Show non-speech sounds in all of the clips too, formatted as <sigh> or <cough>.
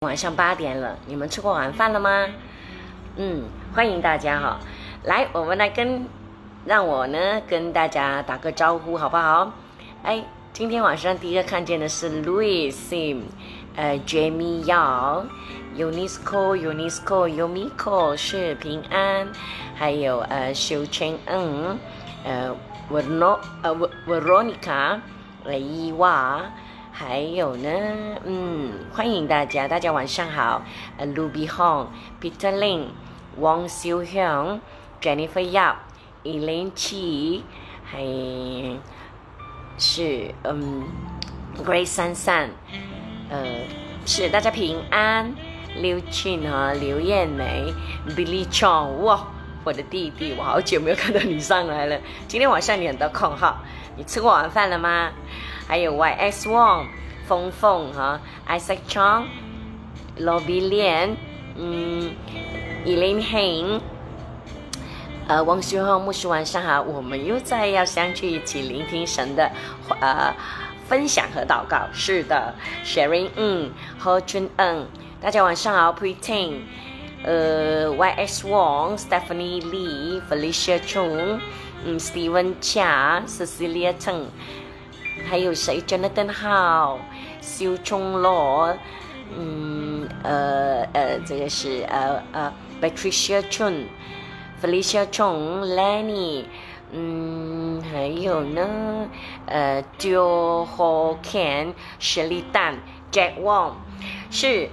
晚上八点了，你们吃过晚饭了吗？嗯，欢迎大家哈，来，我们来跟，让我呢跟大家打个招呼好不好？哎，今天晚上第一个看见的是 Louis Sim，呃，Jamie Yao，Unisco，Unisco，Yumiko 是平安，还有呃，修千恩，呃，Verno，呃，Veronica，呃，伊娃。还有呢，嗯，欢迎大家，大家晚上好。呃，Ruby Hong，Peter Lin，王秀香，Jennifer Yap，Elaine Chi，还是嗯，Grace 珊珊，呃，是大家平安。刘庆和刘艳梅，Billy Chong，哇，我的弟弟，我好久没有看到你上来了。今天晚上你很多空哈，你吃过晚饭了吗？还有 Y S Wong、峰峰哈、Isaac Chong、罗比莲、嗯、Elaine Hein，呃，王旭浩牧师晚上好，我们又在要相聚一起聆听神的呃分享和祷告。是的，Sharing 嗯和君嗯，大家晚上好，Pretend，呃，Y S Wong、Stephanie Lee、Felicia Chung、嗯，Steven Chia、Cecilia Cheng。还有谁？Jonathan How、肖冲罗，嗯，呃呃，这个是呃呃，Patricia Chun、Felicia Chung、Lenny，嗯，还有呢，呃，Jo Ho Ken、Shirley Dan、Jack Wong，是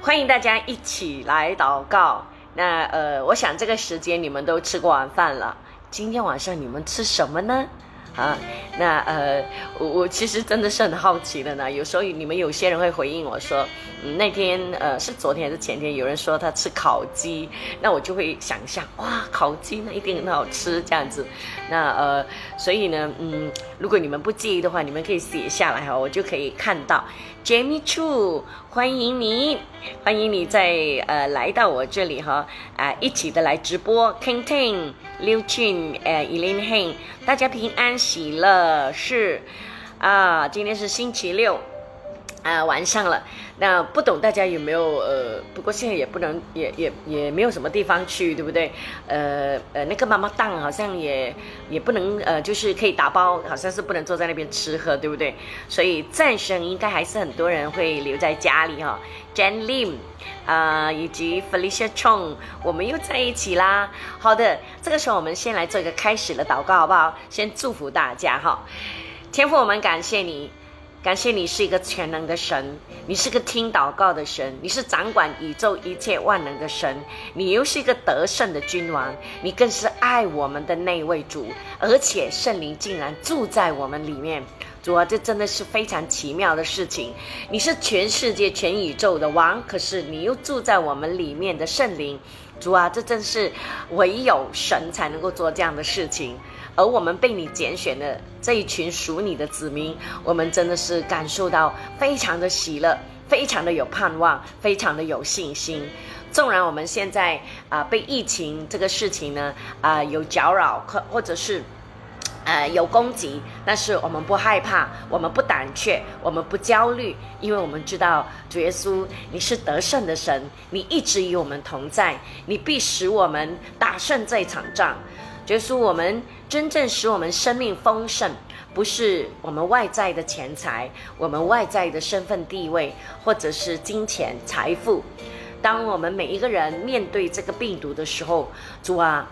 欢迎大家一起来祷告。那呃，我想这个时间你们都吃过晚饭了，今天晚上你们吃什么呢？啊，那呃，我我其实真的是很好奇的呢。有时候你们有些人会回应我说，嗯，那天呃是昨天还是前天，有人说他吃烤鸡，那我就会想象，哇，烤鸡那一定很好吃这样子。那呃，所以呢，嗯，如果你们不介意的话，你们可以写下来哈，我就可以看到。Jamie Chu，欢迎你，欢迎你在呃来到我这里哈啊一起的来直播。King Ting，刘俊，呃 Elaine Hein，大家平安喜乐是啊，今天是星期六啊晚上了。那不懂大家有没有呃？不过现在也不能，也也也没有什么地方去，对不对？呃呃，那个妈妈档好像也也不能呃，就是可以打包，好像是不能坐在那边吃喝，对不对？所以战神应该还是很多人会留在家里哈。Jan Lim 啊，以及 Felicia Chong，我们又在一起啦。好的，这个时候我们先来做一个开始的祷告，好不好？先祝福大家哈。天父，我们感谢你。感谢你是一个全能的神，你是个听祷告的神，你是掌管宇宙一切万能的神，你又是一个得胜的君王，你更是爱我们的那位主，而且圣灵竟然住在我们里面。主啊，这真的是非常奇妙的事情。你是全世界、全宇宙的王，可是你又住在我们里面的圣灵。主啊，这真是唯有神才能够做这样的事情。而我们被你拣选的这一群属你的子民，我们真的是感受到非常的喜乐，非常的有盼望，非常的有信心。纵然我们现在啊被疫情这个事情呢啊有搅扰，或或者是呃有攻击，但是我们不害怕，我们不胆怯，我们不焦虑，因为我们知道主耶稣你是得胜的神，你一直与我们同在，你必使我们打胜这场仗。耶稣，我们真正使我们生命丰盛，不是我们外在的钱财，我们外在的身份地位，或者是金钱财富。当我们每一个人面对这个病毒的时候，主啊，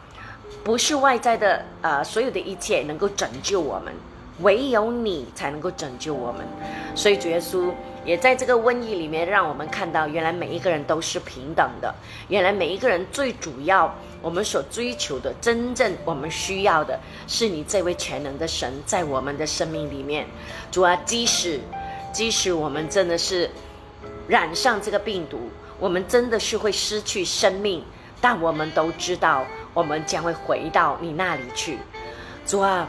不是外在的呃所有的一切能够拯救我们，唯有你才能够拯救我们。所以主耶稣也在这个瘟疫里面，让我们看到，原来每一个人都是平等的，原来每一个人最主要。我们所追求的，真正我们需要的，是你这位全能的神在我们的生命里面。主啊，即使即使我们真的是染上这个病毒，我们真的是会失去生命，但我们都知道，我们将会回到你那里去。主啊，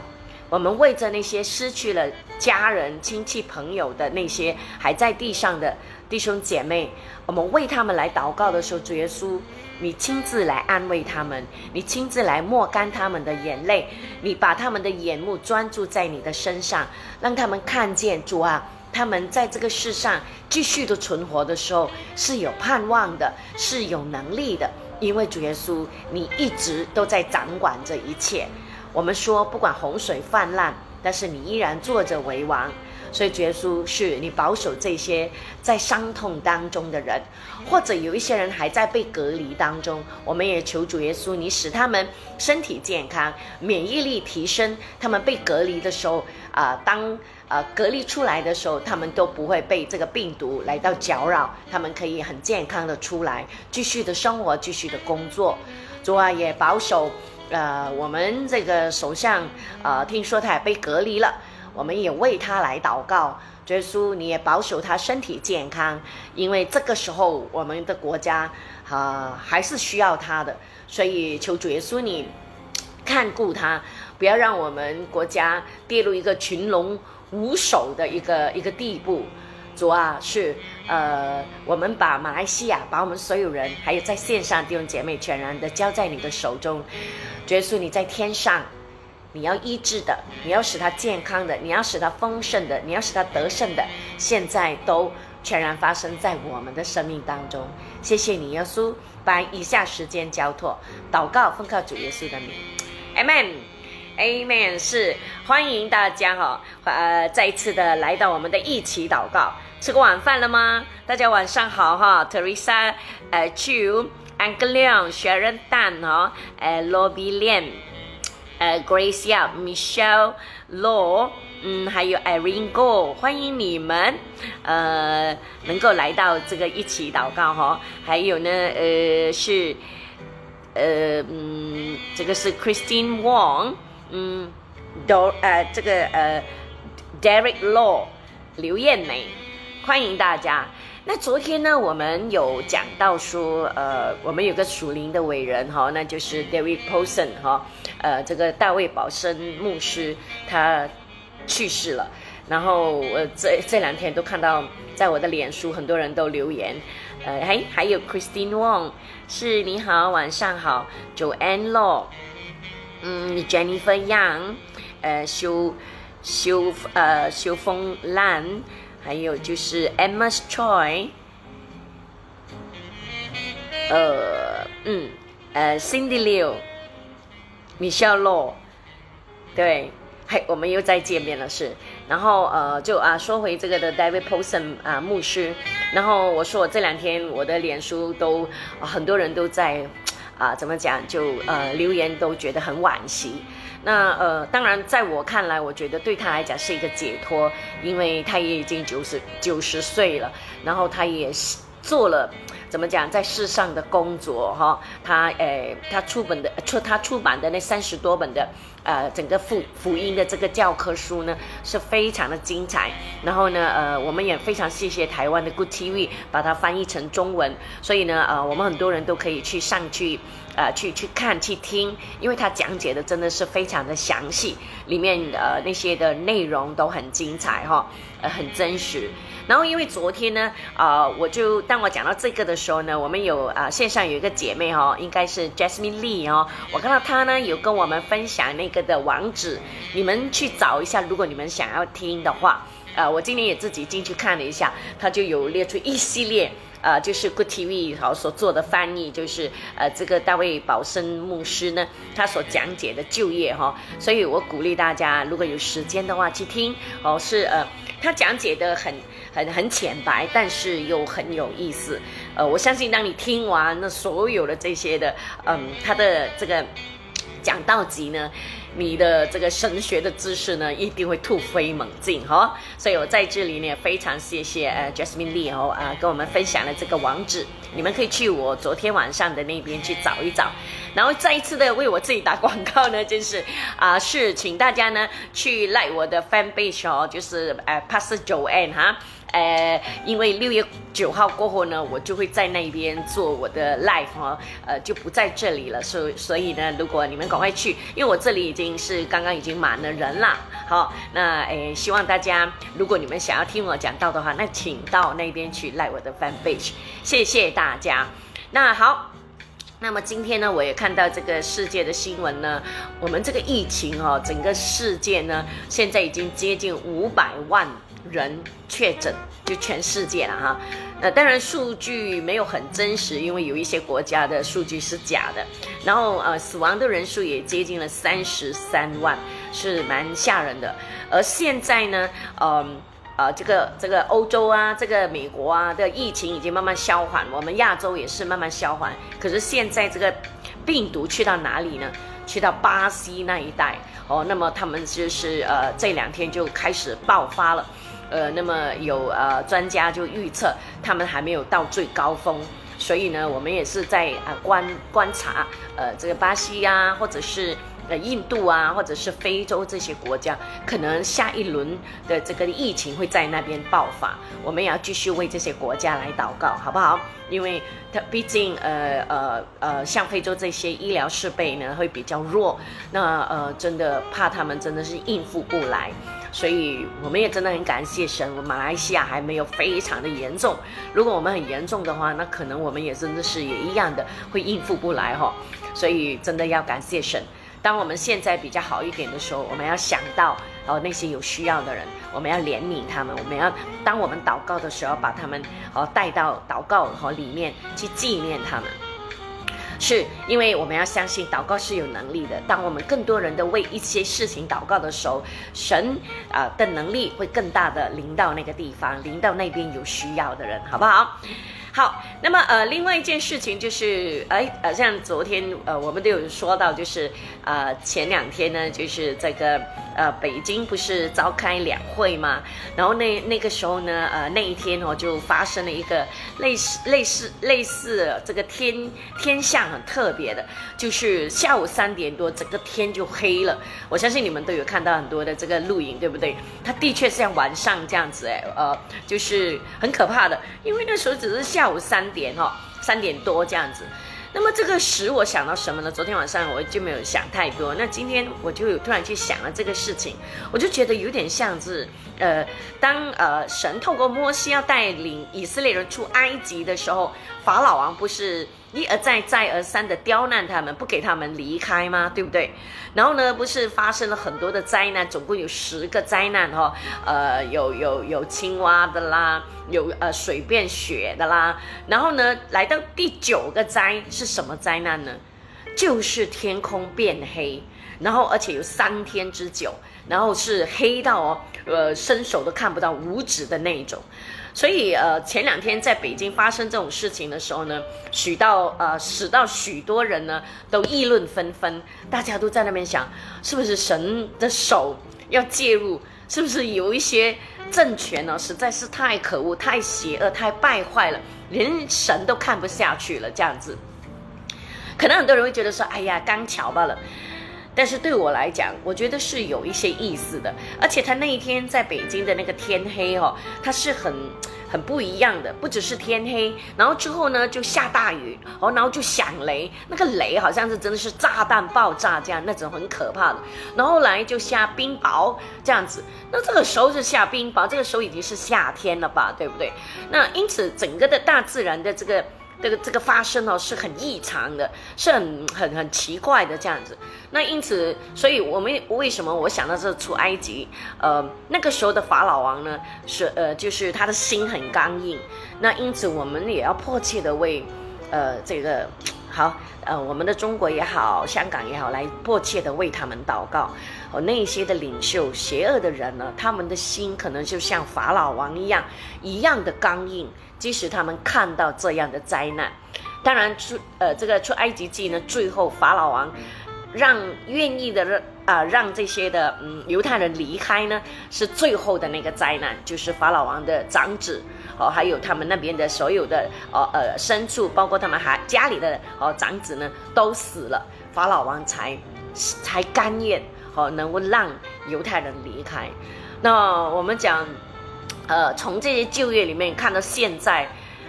我们为着那些失去了家人、亲戚、朋友的那些还在地上的弟兄姐妹，我们为他们来祷告的时候，主耶稣。你亲自来安慰他们，你亲自来抹干他们的眼泪，你把他们的眼目专注在你的身上，让他们看见主啊，他们在这个世上继续的存活的时候是有盼望的，是有能力的，因为主耶稣，你一直都在掌管这一切。我们说，不管洪水泛滥，但是你依然坐着为王。所以，耶稣是你保守这些在伤痛当中的人，或者有一些人还在被隔离当中，我们也求主耶稣，你使他们身体健康，免疫力提升。他们被隔离的时候，啊，当呃隔离出来的时候，他们都不会被这个病毒来到搅扰，他们可以很健康的出来，继续的生活，继续的工作。主啊，也保守，呃，我们这个首相，呃，听说他也被隔离了。我们也为他来祷告，耶稣，你也保守他身体健康，因为这个时候我们的国家啊还是需要他的，所以求主耶稣你看顾他，不要让我们国家跌入一个群龙无首的一个一个地步。主啊，是呃，我们把马来西亚，把我们所有人，还有在线上弟兄姐妹，全然的交在你的手中。耶稣你在天上。你要医治的，你要使他健康的，你要使他丰盛的，你要使他得胜的，现在都全然发生在我们的生命当中。谢谢你，耶稣，把以下时间交托，祷告，奉靠主耶稣的名，Amen，Amen。是欢迎大家哈，呃，再一次的来到我们的一起祷告。吃过晚饭了吗？大家晚上好哈，Teresa，呃，Chu，Angelion，Sharon Tan 哈，呃，Lobby Lian。呃，Grace Yap、Michelle Law，嗯，还有 Irene Go，欢迎你们，呃，能够来到这个一起祷告哈。还有呢，呃，是，呃，嗯，这个是 Christine Wong，嗯，Do，呃，这个呃，Derek Law，刘艳梅，欢迎大家。那昨天呢，我们有讲到说，呃，我们有个属灵的伟人哈，那就是 David Poulson 哈，呃，这个大卫保生牧师他去世了。然后我这这两天都看到，在我的脸书很多人都留言，呃，还还有 Christine Wong 是你好，晚上好，Joanne Law，嗯，Jennifer Young，呃，修修呃修风兰。还有就是 Emma's Choi，呃，嗯，呃，Cindy Liu，Michelle Law，对，嘿，我们又再见面了，是，然后呃，就啊，说回这个的 David Paulson 啊，牧师，然后我说我这两天我的脸书都很多人都在啊，怎么讲，就呃留言都觉得很惋惜。那呃，当然，在我看来，我觉得对他来讲是一个解脱，因为他也已经九十九十岁了，然后他也做了怎么讲，在世上的工作哈，他诶，他出本的出他出版的那三十多本的。呃，整个福福音的这个教科书呢是非常的精彩，然后呢，呃，我们也非常谢谢台湾的 Good TV 把它翻译成中文，所以呢，呃，我们很多人都可以去上去，呃，去去看去听，因为他讲解的真的是非常的详细，里面呃那些的内容都很精彩哈，呃，很真实。然后因为昨天呢，啊，我就当我讲到这个的时候呢，我们有啊线上有一个姐妹哈，应该是 Jasmine Lee 哦，我看到她呢有跟我们分享那个的网址，你们去找一下，如果你们想要听的话，呃，我今天也自己进去看了一下，她就有列出一系列。呃，就是 Good TV 好所做的翻译，就是呃，这个大卫保生牧师呢，他所讲解的就业哈，所以我鼓励大家，如果有时间的话去听哦，是呃，他讲解的很很很浅白，但是又很有意思，呃，我相信当你听完那所有的这些的，嗯，他的这个讲道集呢。你的这个神学的知识呢，一定会突飞猛进哈，所以我在这里呢，非常谢谢呃 Jasmine Lee 哦啊，跟我们分享了这个网址，你们可以去我昨天晚上的那边去找一找，然后再一次的为我自己打广告呢，就是啊，是请大家呢去 like 我的 fan base 哦，就是呃 Pastor Joanne 哈。呃，因为六月九号过后呢，我就会在那边做我的 live 哈，呃，就不在这里了，所所以呢，如果你们赶快去，因为我这里已经是刚刚已经满了人了，好，那诶，希望大家如果你们想要听我讲到的话，那请到那边去 like 我的 fan page，谢谢大家。那好，那么今天呢，我也看到这个世界的新闻呢，我们这个疫情哦，整个世界呢，现在已经接近五百万。人确诊，就全世界了哈。呃，当然数据没有很真实，因为有一些国家的数据是假的。然后呃，死亡的人数也接近了三十三万，是蛮吓人的。而现在呢，嗯呃，这个这个欧洲啊，这个美国啊的疫情已经慢慢消缓，我们亚洲也是慢慢消缓。可是现在这个病毒去到哪里呢？去到巴西那一带哦，那么他们就是呃这两天就开始爆发了，呃，那么有呃专家就预测他们还没有到最高峰，所以呢，我们也是在啊观观察呃这个巴西呀，或者是。呃，印度啊，或者是非洲这些国家，可能下一轮的这个疫情会在那边爆发，我们也要继续为这些国家来祷告，好不好？因为它毕竟，呃呃呃，像非洲这些医疗设备呢会比较弱，那呃，真的怕他们真的是应付不来，所以我们也真的很感谢神，我们马来西亚还没有非常的严重，如果我们很严重的话，那可能我们也真的是也一样的会应付不来哈，所以真的要感谢神。当我们现在比较好一点的时候，我们要想到哦那些有需要的人，我们要怜悯他们。我们要当我们祷告的时候，把他们哦带到祷告和里面去纪念他们。是因为我们要相信祷告是有能力的。当我们更多人的为一些事情祷告的时候，神啊的能力会更大的临到那个地方，临到那边有需要的人，好不好？好，那么呃，另外一件事情就是，哎，呃，像昨天呃，我们都有说到，就是呃，前两天呢，就是这个呃，北京不是召开两会吗？然后那那个时候呢，呃，那一天哦，就发生了一个类似类似类似这个天天象很特别的，就是下午三点多，整个天就黑了。我相信你们都有看到很多的这个录影，对不对？它的确是像晚上这样子，哎，呃，就是很可怕的，因为那时候只是下。下午三点哈，三点多这样子，那么这个使我想到什么呢？昨天晚上我就没有想太多，那今天我就有突然去想了这个事情，我就觉得有点像是，呃，当呃神透过摩西要带领以色列人出埃及的时候，法老王不是。一而再、再而三的刁难他们，不给他们离开吗？对不对？然后呢，不是发生了很多的灾难，总共有十个灾难哈。呃，有有有青蛙的啦，有呃水变雪的啦。然后呢，来到第九个灾是什么灾难呢？就是天空变黑，然后而且有三天之久，然后是黑到哦，呃，伸手都看不到五指的那一种。所以，呃，前两天在北京发生这种事情的时候呢，许到呃，使到许多人呢都议论纷纷，大家都在那边想，是不是神的手要介入？是不是有一些政权呢，实在是太可恶、太邪恶、太败坏了，连神都看不下去了？这样子，可能很多人会觉得说，哎呀，刚巧罢了。但是对我来讲，我觉得是有一些意思的，而且他那一天在北京的那个天黑哦，它是很很不一样的，不只是天黑，然后之后呢就下大雨哦，然后就响雷，那个雷好像是真的是炸弹爆炸这样，那种很可怕的，然后来就下冰雹这样子，那这个时候是下冰雹，这个时候已经是夏天了吧，对不对？那因此整个的大自然的这个。这个这个发生哦是很异常的，是很很很奇怪的这样子。那因此，所以我们为什么我想到这出埃及？呃，那个时候的法老王呢，是呃，就是他的心很刚硬。那因此，我们也要迫切的为，呃，这个好，呃，我们的中国也好，香港也好，来迫切的为他们祷告。哦，那些的领袖，邪恶的人呢，他们的心可能就像法老王一样，一样的刚硬。即使他们看到这样的灾难，当然出呃这个出埃及记呢，最后法老王让愿意的让啊让这些的嗯犹太人离开呢，是最后的那个灾难，就是法老王的长子哦，还有他们那边的所有的哦呃牲畜，包括他们还家里的哦长子呢都死了，法老王才才甘愿哦能够让犹太人离开。那我们讲。呃，从这些旧约里面看到现在，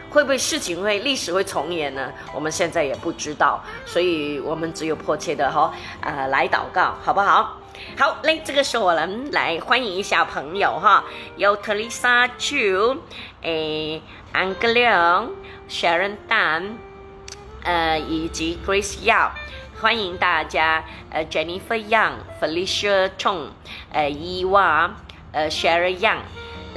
会不会事情会历史会重演呢？我们现在也不知道，所以我们只有迫切的哈，呃，来祷告，好不好？好嘞，这个时候我们来欢迎一下朋友哈，有特丽莎 Chu，诶，安格亮，Sharon Dan，呃，以及 Grace Yao，欢迎大家，呃，Jennifer Young，Felicia Chong、呃，伊娃、呃，Sherry Young。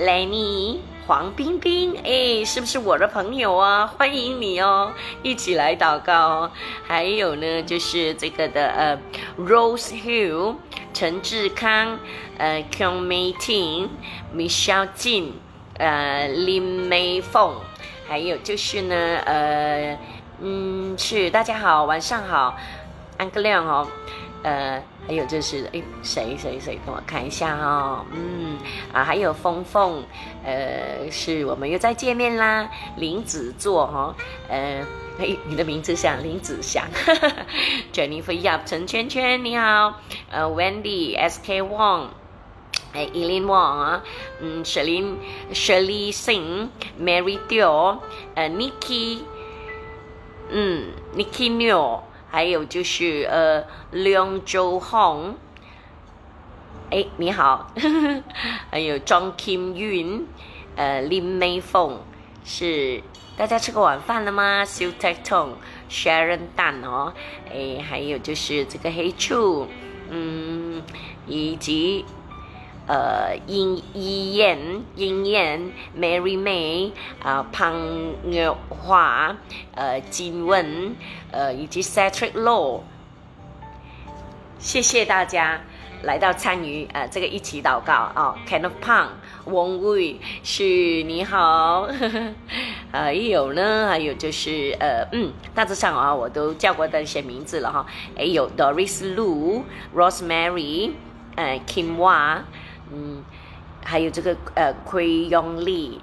Lenny 黄冰冰，哎，是不是我的朋友啊？欢迎你哦，一起来祷告。还有呢，就是这个的呃，Rose Hill 陈志康，呃，Kong Mei Ting，Michelle Jin，呃，，Lim Mei Feng，，还有就是呢，呃，嗯，是大家好，晚上好，安哥亮哦。呃，还有就是哎，谁谁谁，跟我看一下哦，嗯啊，还有峰峰，呃，是我们又再见面啦，林子座哈，呃，哎，你的名字像林子祥，Jennifer Yap 陈圈圈你好，呃，Wendy S K Wong，哎，Eileen Wong 啊，嗯，Shelly Singh，Mary Dio，呃，Nikki，嗯，Nikki New。还有就是呃，梁周红，哎，你好，<laughs> 还有庄 Kim Yun，呃，林美凤，是大家吃过晚饭了吗？Su t e k Tong，Sharon Dan 哦，哎，还有就是这个黑醋，嗯，以及。呃，殷依燕、殷燕、Mary May 啊，潘月华、呃，金文，呃，以及 Cedric Law，谢谢大家来到参与呃这个一起祷告啊，Ken of Pang、王伟是你好，<laughs> 还有呢，还有就是呃嗯，大致上啊，我都叫过的一些名字了哈，还有 Doris Lu、Rosemary、呃，Kim Wa。嗯，还有这个呃，奎永利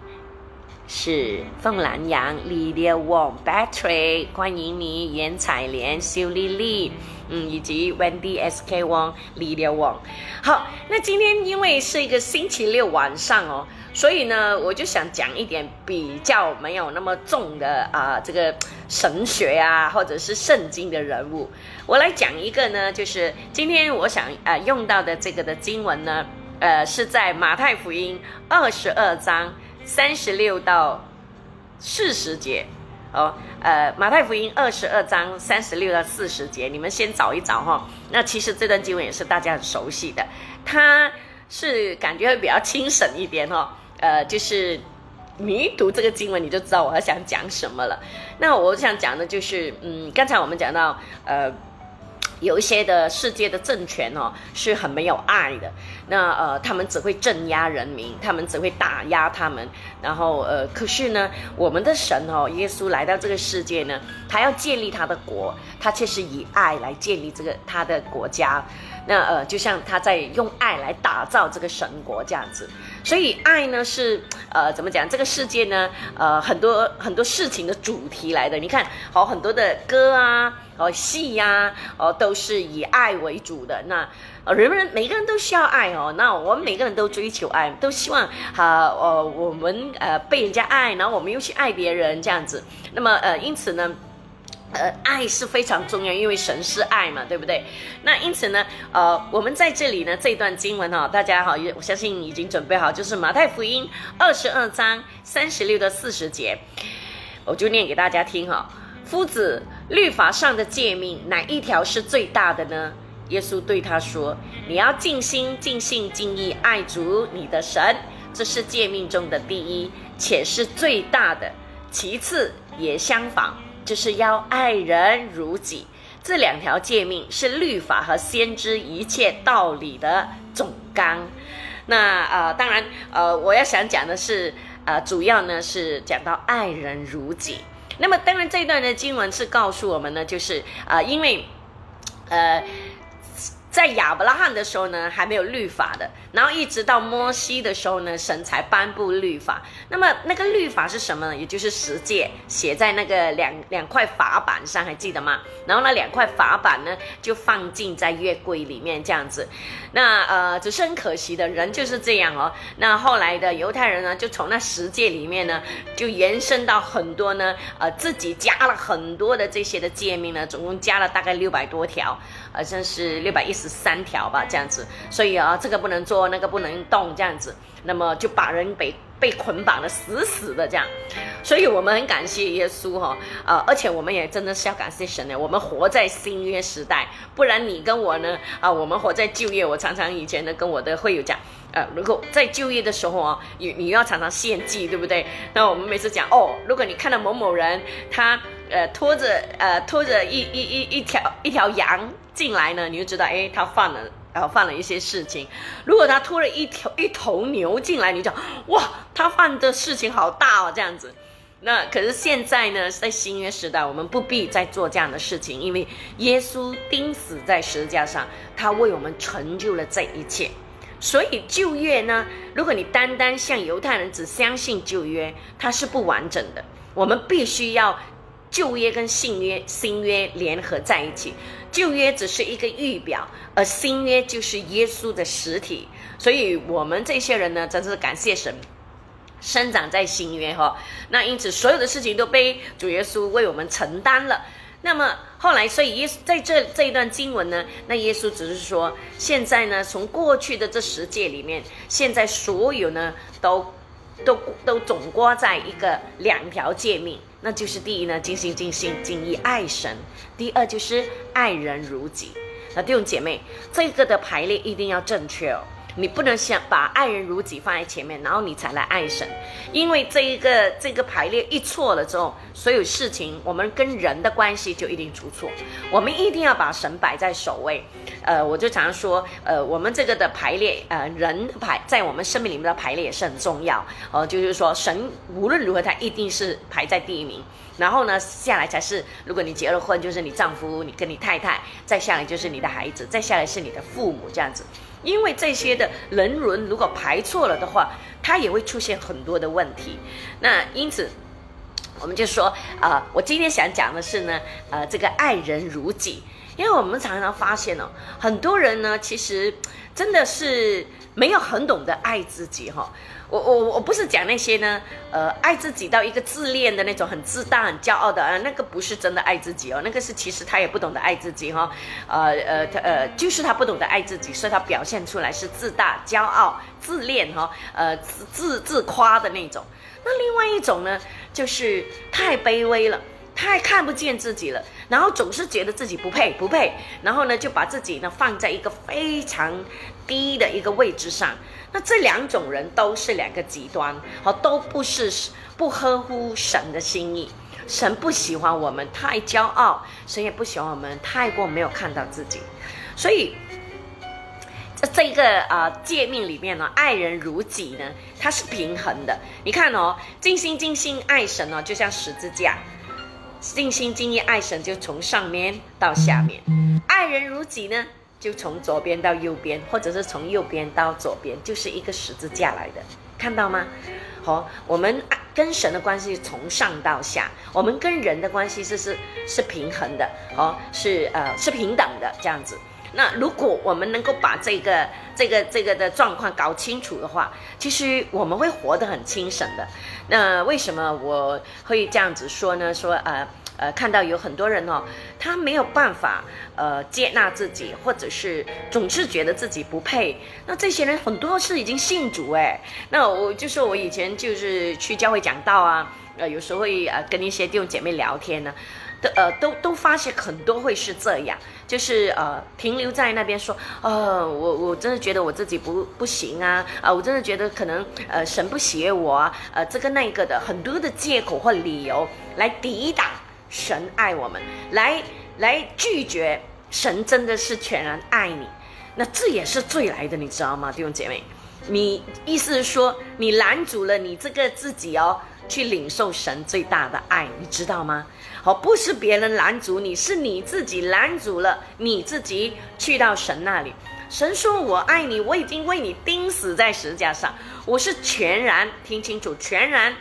是凤兰阳，李烈旺，Battery，欢迎你，严彩莲，修丽丽，嗯，以及 Wendy S K 王，李烈旺。好，那今天因为是一个星期六晚上哦，所以呢，我就想讲一点比较没有那么重的啊，这个神学啊，或者是圣经的人物。我来讲一个呢，就是今天我想啊用到的这个的经文呢。呃，是在马太福音二十二章三十六到四十节哦。呃，马太福音二十二章三十六到四十节，你们先找一找哈。那其实这段经文也是大家很熟悉的，它是感觉会比较轻省一点哈。呃，就是你一读这个经文，你就知道我要想讲什么了。那我想讲的就是，嗯，刚才我们讲到，呃。有一些的世界的政权哦，是很没有爱的。那呃，他们只会镇压人民，他们只会打压他们。然后呃，可是呢，我们的神哦，耶稣来到这个世界呢，他要建立他的国，他却是以爱来建立这个他的国家。那呃，就像他在用爱来打造这个神国这样子。所以爱呢是呃怎么讲？这个世界呢呃很多很多事情的主题来的。你看好很多的歌啊。哦，戏呀，哦，都是以爱为主的。那，呃，人们每个人都需要爱哦。那我们每个人都追求爱，都希望哈，呃，我们呃被人家爱，然后我们又去爱别人这样子。那么，呃，因此呢，呃，爱是非常重要，因为神是爱嘛，对不对？那因此呢，呃，我们在这里呢，这段经文哈，大家哈，我相信已经准备好，就是马太福音二十二章三十六到四十节，我就念给大家听哈。夫子，律法上的诫命哪一条是最大的呢？耶稣对他说：“你要尽心、尽性、尽意爱主你的神，这是诫命中的第一，且是最大的。其次也相仿，就是要爱人如己。这两条诫命是律法和先知一切道理的总纲。那呃，当然呃，我要想讲的是呃，主要呢是讲到爱人如己。”那么，当然，这一段的经文是告诉我们呢，就是啊，因为，呃。在亚伯拉罕的时候呢，还没有律法的，然后一直到摩西的时候呢，神才颁布律法。那么那个律法是什么呢？也就是十诫，写在那个两两块法板上，还记得吗？然后那两块法板呢，就放进在月柜里面这样子。那呃，只是很可惜的人就是这样哦。那后来的犹太人呢，就从那十诫里面呢，就延伸到很多呢，呃，自己加了很多的这些的诫命呢，总共加了大概六百多条，好像是六百一十。三条吧，这样子，所以啊，这个不能做，那个不能动，这样子，那么就把人被被捆绑的死死的这样，所以我们很感谢耶稣哈，呃，而且我们也真的是要感谢神呢。我们活在新约时代，不然你跟我呢啊，我们活在旧约。我常常以前呢跟我的会友讲，呃，如果在就业的时候啊，你你要常常献祭，对不对？那我们每次讲哦，如果你看到某某人他呃拖着呃拖着一一一一条一条羊进来呢，你就知道哎，他犯了。然后犯了一些事情，如果他拖了一条一头牛进来，你讲哇，他犯的事情好大哦，这样子。那可是现在呢，在新约时代，我们不必再做这样的事情，因为耶稣钉死在十字架上，他为我们成就了这一切。所以旧约呢，如果你单单像犹太人只相信旧约，它是不完整的。我们必须要旧约跟新约新约联合在一起。旧约只是一个预表，而新约就是耶稣的实体。所以，我们这些人呢，真是感谢神，生长在新约哈。那因此，所有的事情都被主耶稣为我们承担了。那么后来，所以耶稣在这这一段经文呢，那耶稣只是说，现在呢，从过去的这十诫里面，现在所有呢，都都都总挂在一个两条诫命。那就是第一呢，尽心尽心尽意爱神；第二就是爱人如己。那弟兄姐妹，这个的排列一定要正确哦。你不能想把爱人如己放在前面，然后你才来爱神，因为这一个这个排列一错了之后，所有事情我们跟人的关系就一定出错。我们一定要把神摆在首位。呃，我就常说，呃，我们这个的排列，呃，人排在我们生命里面的排列也是很重要。呃，就是说神无论如何他一定是排在第一名，然后呢下来才是，如果你结了婚，就是你丈夫，你跟你太太，再下来就是你的孩子，再下来是你的父母这样子。因为这些的人伦如果排错了的话，它也会出现很多的问题。那因此，我们就说啊，我今天想讲的是呢，呃，这个爱人如己。因为我们常常发现哦，很多人呢，其实真的是没有很懂得爱自己哈。我我我不是讲那些呢，呃，爱自己到一个自恋的那种很自大、很骄傲的啊，那个不是真的爱自己哦，那个是其实他也不懂得爱自己哈，呃呃他呃就是他不懂得爱自己，所以他表现出来是自大、骄傲、自恋哈，呃自自自夸的那种。那另外一种呢，就是太卑微了，太看不见自己了，然后总是觉得自己不配不配，然后呢就把自己呢放在一个非常低的一个位置上。那这两种人都是两个极端，好，都不是不合乎神的心意。神不喜欢我们太骄傲，神也不喜欢我们太过没有看到自己。所以，在这个啊诫命里面呢，爱人如己呢，它是平衡的。你看哦，尽心尽心爱神哦，就像十字架；尽心尽意爱神，就从上面到下面。爱人如己呢？就从左边到右边，或者是从右边到左边，就是一个十字架来的，看到吗？好，我们跟神的关系从上到下，我们跟人的关系是是是平衡的，哦，是呃是平等的这样子。那如果我们能够把这个这个这个的状况搞清楚的话，其实我们会活得很清神的。那为什么我会这样子说呢？说呃。呃，看到有很多人哦，他没有办法呃接纳自己，或者是总是觉得自己不配。那这些人很多是已经信主哎。那我就说我以前就是去教会讲道啊，呃，有时候会呃跟一些弟兄姐妹聊天呢，都呃都都发现很多会是这样，就是呃停留在那边说，呃我我真的觉得我自己不不行啊，啊我真的觉得可能呃神不喜悦我啊，呃这个那个的很多的借口或理由来抵挡。神爱我们，来来拒绝神真的是全然爱你，那这也是罪来的，你知道吗，弟兄姐妹？你意思是说，你拦阻了你这个自己哦，去领受神最大的爱，你知道吗？好，不是别人拦阻你，是你自己拦阻了你自己去到神那里。神说：“我爱你，我已经为你钉死在十字架上，我是全然听清楚，全然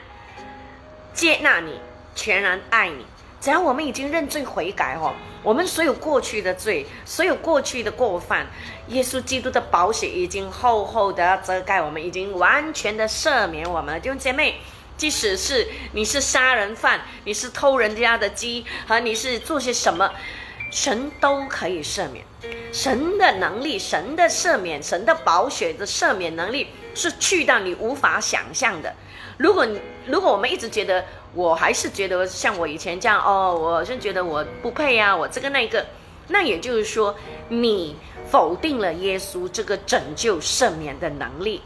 接纳你，全然爱你。”只要我们已经认罪悔改哦，我们所有过去的罪，所有过去的过犯，耶稣基督的宝血已经厚厚的遮盖我们，已经完全的赦免我们了。弟兄姐妹，即使是你是杀人犯，你是偷人家的鸡，和你是做些什么，神都可以赦免。神的能力，神的赦免，神的宝血的赦免能力，是去到你无法想象的。如果如果我们一直觉得，我还是觉得像我以前这样哦，我是觉得我不配啊，我这个那个，那也就是说，你否定了耶稣这个拯救赦免的能力，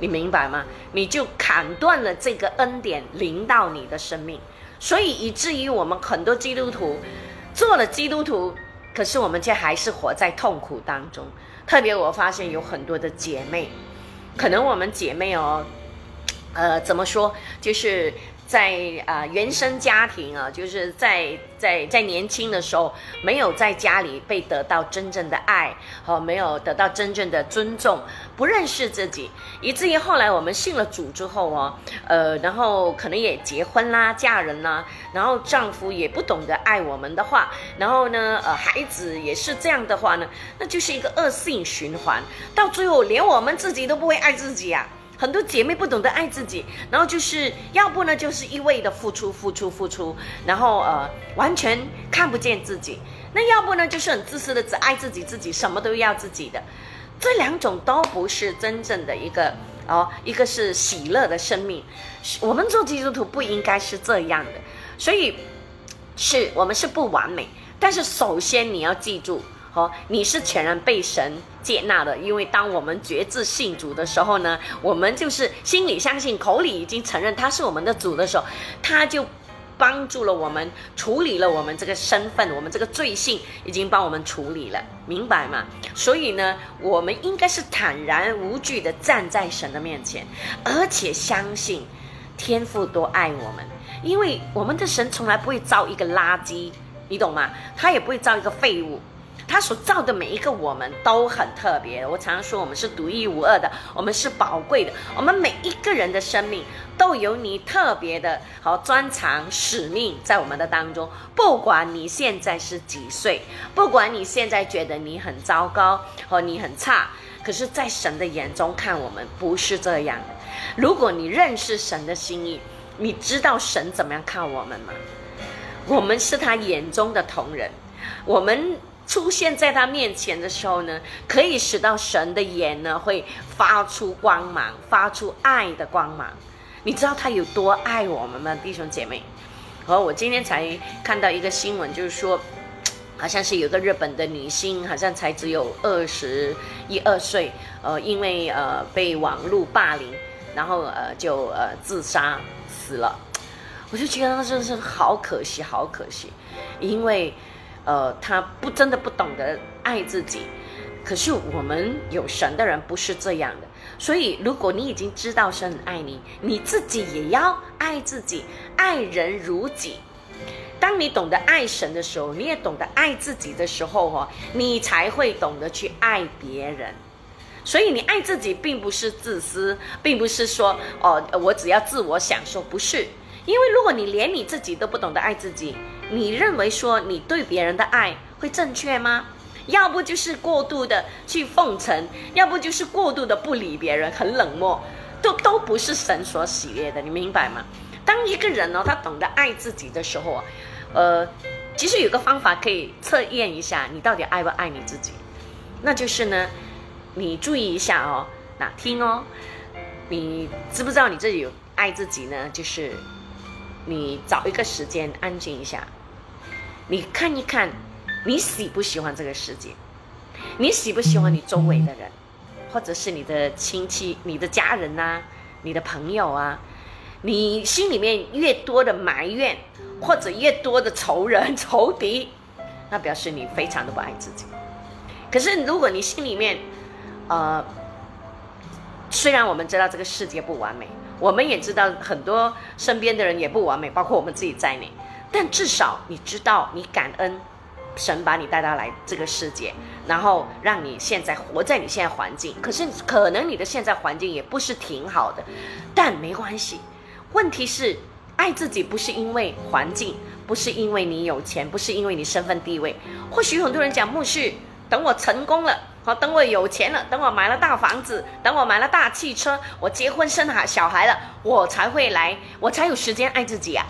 你明白吗？你就砍断了这个恩典临到你的生命，所以以至于我们很多基督徒做了基督徒，可是我们却还是活在痛苦当中。特别我发现有很多的姐妹，可能我们姐妹哦。呃，怎么说？就是在啊原生家庭啊，就是在在在年轻的时候，没有在家里被得到真正的爱，和没有得到真正的尊重，不认识自己，以至于后来我们信了主之后哦，呃，然后可能也结婚啦、嫁人啦，然后丈夫也不懂得爱我们的话，然后呢，呃，孩子也是这样的话呢，那就是一个恶性循环，到最后连我们自己都不会爱自己啊。很多姐妹不懂得爱自己，然后就是要不呢，就是一味的付出、付出、付出，然后呃，完全看不见自己；那要不呢，就是很自私的，只爱自己，自己什么都要自己的。这两种都不是真正的一个哦，一个是喜乐的生命。我们做基督徒不应该是这样的，所以是我们是不完美，但是首先你要记住。哦，你是全然被神接纳的，因为当我们觉知信主的时候呢，我们就是心里相信，口里已经承认他是我们的主的时候，他就帮助了我们，处理了我们这个身份，我们这个罪性已经帮我们处理了，明白吗？所以呢，我们应该是坦然无惧的站在神的面前，而且相信天父多爱我们，因为我们的神从来不会造一个垃圾，你懂吗？他也不会造一个废物。他所造的每一个我们都很特别。我常常说，我们是独一无二的，我们是宝贵的。我们每一个人的生命都有你特别的好专长使命在我们的当中。不管你现在是几岁，不管你现在觉得你很糟糕和你很差，可是，在神的眼中看我们不是这样的。如果你认识神的心意，你知道神怎么样看我们吗？我们是他眼中的同人，我们。出现在他面前的时候呢，可以使到神的眼呢会发出光芒，发出爱的光芒。你知道他有多爱我们吗，弟兄姐妹？和我今天才看到一个新闻，就是说，好像是有个日本的女星，好像才只有二十一二岁，呃，因为呃被网络霸凌，然后呃就呃自杀死了。我就觉得那真的是好可惜，好可惜，因为。呃，他不真的不懂得爱自己，可是我们有神的人不是这样的，所以如果你已经知道神爱你，你自己也要爱自己，爱人如己。当你懂得爱神的时候，你也懂得爱自己的时候，哦，你才会懂得去爱别人。所以你爱自己，并不是自私，并不是说哦，我只要自我享受，不是。因为如果你连你自己都不懂得爱自己，你认为说你对别人的爱会正确吗？要不就是过度的去奉承，要不就是过度的不理别人，很冷漠，都都不是神所喜悦的，你明白吗？当一个人呢，他懂得爱自己的时候，呃，其实有个方法可以测验一下你到底爱不爱你自己，那就是呢，你注意一下哦，那听哦，你知不知道你自己有爱自己呢？就是。你找一个时间安静一下，你看一看，你喜不喜欢这个世界？你喜不喜欢你周围的人，或者是你的亲戚、你的家人呐、你的朋友啊？你心里面越多的埋怨，或者越多的仇人、<laughs> 仇敌，那表示你非常的不爱自己。可是如果你心里面，呃，虽然我们知道这个世界不完美。我们也知道很多身边的人也不完美，包括我们自己在内。但至少你知道，你感恩神把你带到来这个世界，然后让你现在活在你现在环境。可是可能你的现在环境也不是挺好的，但没关系。问题是爱自己不是因为环境，不是因为你有钱，不是因为你身份地位。或许很多人讲牧师，等我成功了。好，等我有钱了，等我买了大房子，等我买了大汽车，我结婚生孩小孩了，我才会来，我才有时间爱自己啊。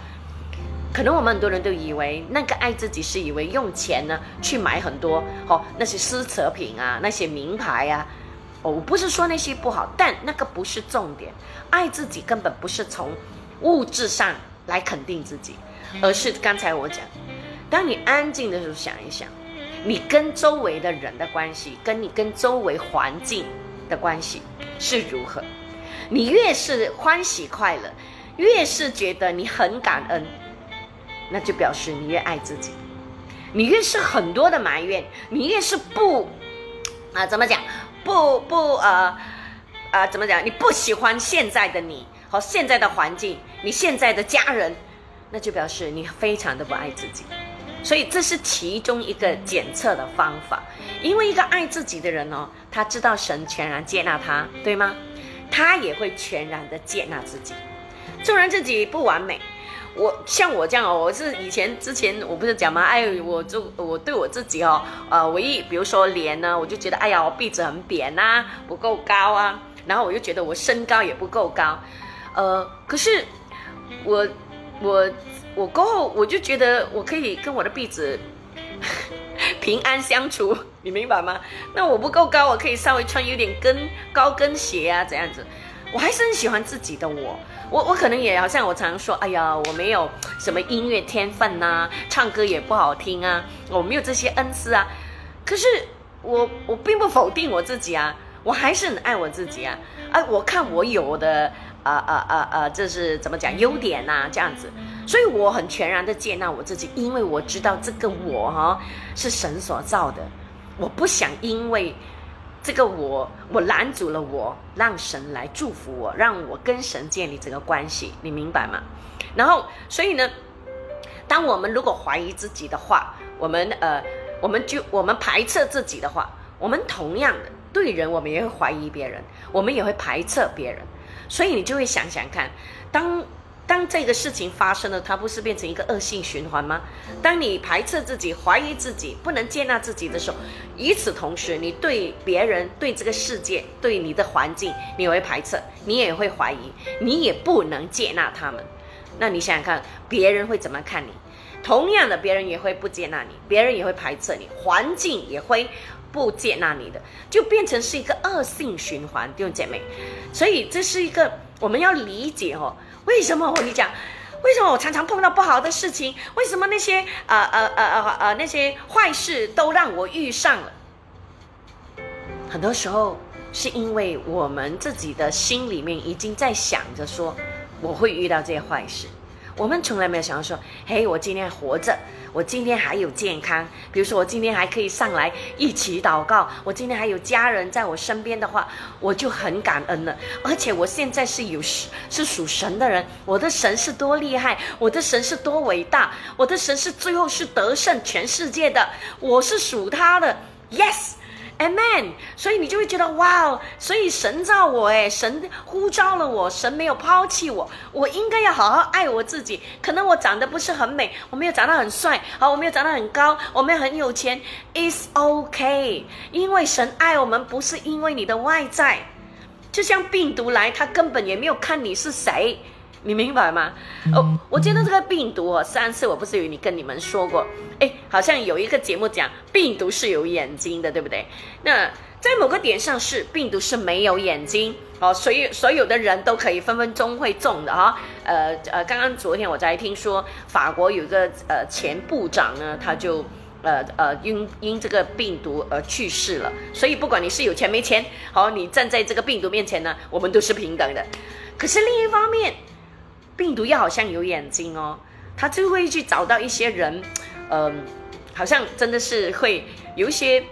可能我们很多人都以为那个爱自己是以为用钱呢去买很多好那些奢侈品啊，那些名牌啊。哦，我不是说那些不好，但那个不是重点。爱自己根本不是从物质上来肯定自己，而是刚才我讲，当你安静的时候想一想，你跟周围的人的关系，跟你跟周围环境的关系是如何。你越是欢喜快乐，越是觉得你很感恩，那就表示你越爱自己。你越是很多的埋怨，你越是不啊，怎么讲？不不呃啊，怎么讲？你不喜欢现在的你和现在的环境，你现在的家人，那就表示你非常的不爱自己。所以这是其中一个检测的方法。因为一个爱自己的人哦，他知道神全然接纳他，对吗？他也会全然的接纳自己，纵然自己不完美。我像我这样哦，我是以前之前我不是讲吗？哎，我就我对我自己哦，呃，唯一比如说脸呢，我就觉得哎呀，我鼻子很扁呐，不够高啊，然后我就觉得我身高也不够高，呃，可是我我我过后我就觉得我可以跟我的鼻子 <laughs> 平安相处，你明白吗？那我不够高，我可以稍微穿有点跟高跟鞋啊，这样子，我还是很喜欢自己的我。我我可能也好像我常说，哎呀，我没有什么音乐天分呐，唱歌也不好听啊，我没有这些恩赐啊。可是我我并不否定我自己啊，我还是很爱我自己啊。啊，我看我有的啊啊啊啊，这是怎么讲优点呐？这样子，所以我很全然的接纳我自己，因为我知道这个我哈是神所造的，我不想因为。这个我，我拦阻了我，让神来祝福我，让我跟神建立这个关系，你明白吗？然后，所以呢，当我们如果怀疑自己的话，我们呃，我们就我们排斥自己的话，我们同样的对人，我们也会怀疑别人，我们也会排斥别人，所以你就会想想看，当。当这个事情发生了，它不是变成一个恶性循环吗？当你排斥自己、怀疑自己、不能接纳自己的时候，与此同时，你对别人、对这个世界、对你的环境，你会排斥，你也会怀疑，你也不能接纳他们。那你想想看，别人会怎么看你？同样的，别人也会不接纳你，别人也会排斥你，环境也会不接纳你的，就变成是一个恶性循环，弟兄姐妹。所以这是一个我们要理解哦。为什么我跟你讲？为什么我常常碰到不好的事情？为什么那些呃呃呃呃呃那些坏事都让我遇上了？很多时候是因为我们自己的心里面已经在想着说，我会遇到这些坏事。我们从来没有想到说，嘿，我今天活着，我今天还有健康，比如说我今天还可以上来一起祷告，我今天还有家人在我身边的话，我就很感恩了。而且我现在是有是属神的人，我的神是多厉害，我的神是多伟大，我的神是最后是得胜全世界的，我是属他的，yes。Amen，所以你就会觉得哇哦，所以神造我哎，神呼召了我，神没有抛弃我，我应该要好好爱我自己。可能我长得不是很美，我没有长得很帅，好，我没有长得很高，我没有很有钱，It's OK，因为神爱我们不是因为你的外在，就像病毒来，他根本也没有看你是谁。你明白吗？哦，我觉得这个病毒哦，上次我不是有你跟你们说过，哎，好像有一个节目讲病毒是有眼睛的，对不对？那在某个点上是病毒是没有眼睛哦，所以所有的人都可以分分钟会中的哈。呃呃，刚刚昨天我才听说法国有一个呃前部长呢，他就呃呃因因这个病毒而去世了。所以不管你是有钱没钱，好，你站在这个病毒面前呢，我们都是平等的。可是另一方面，病毒又好像有眼睛哦，它就会去找到一些人，嗯，好像真的是会有一些，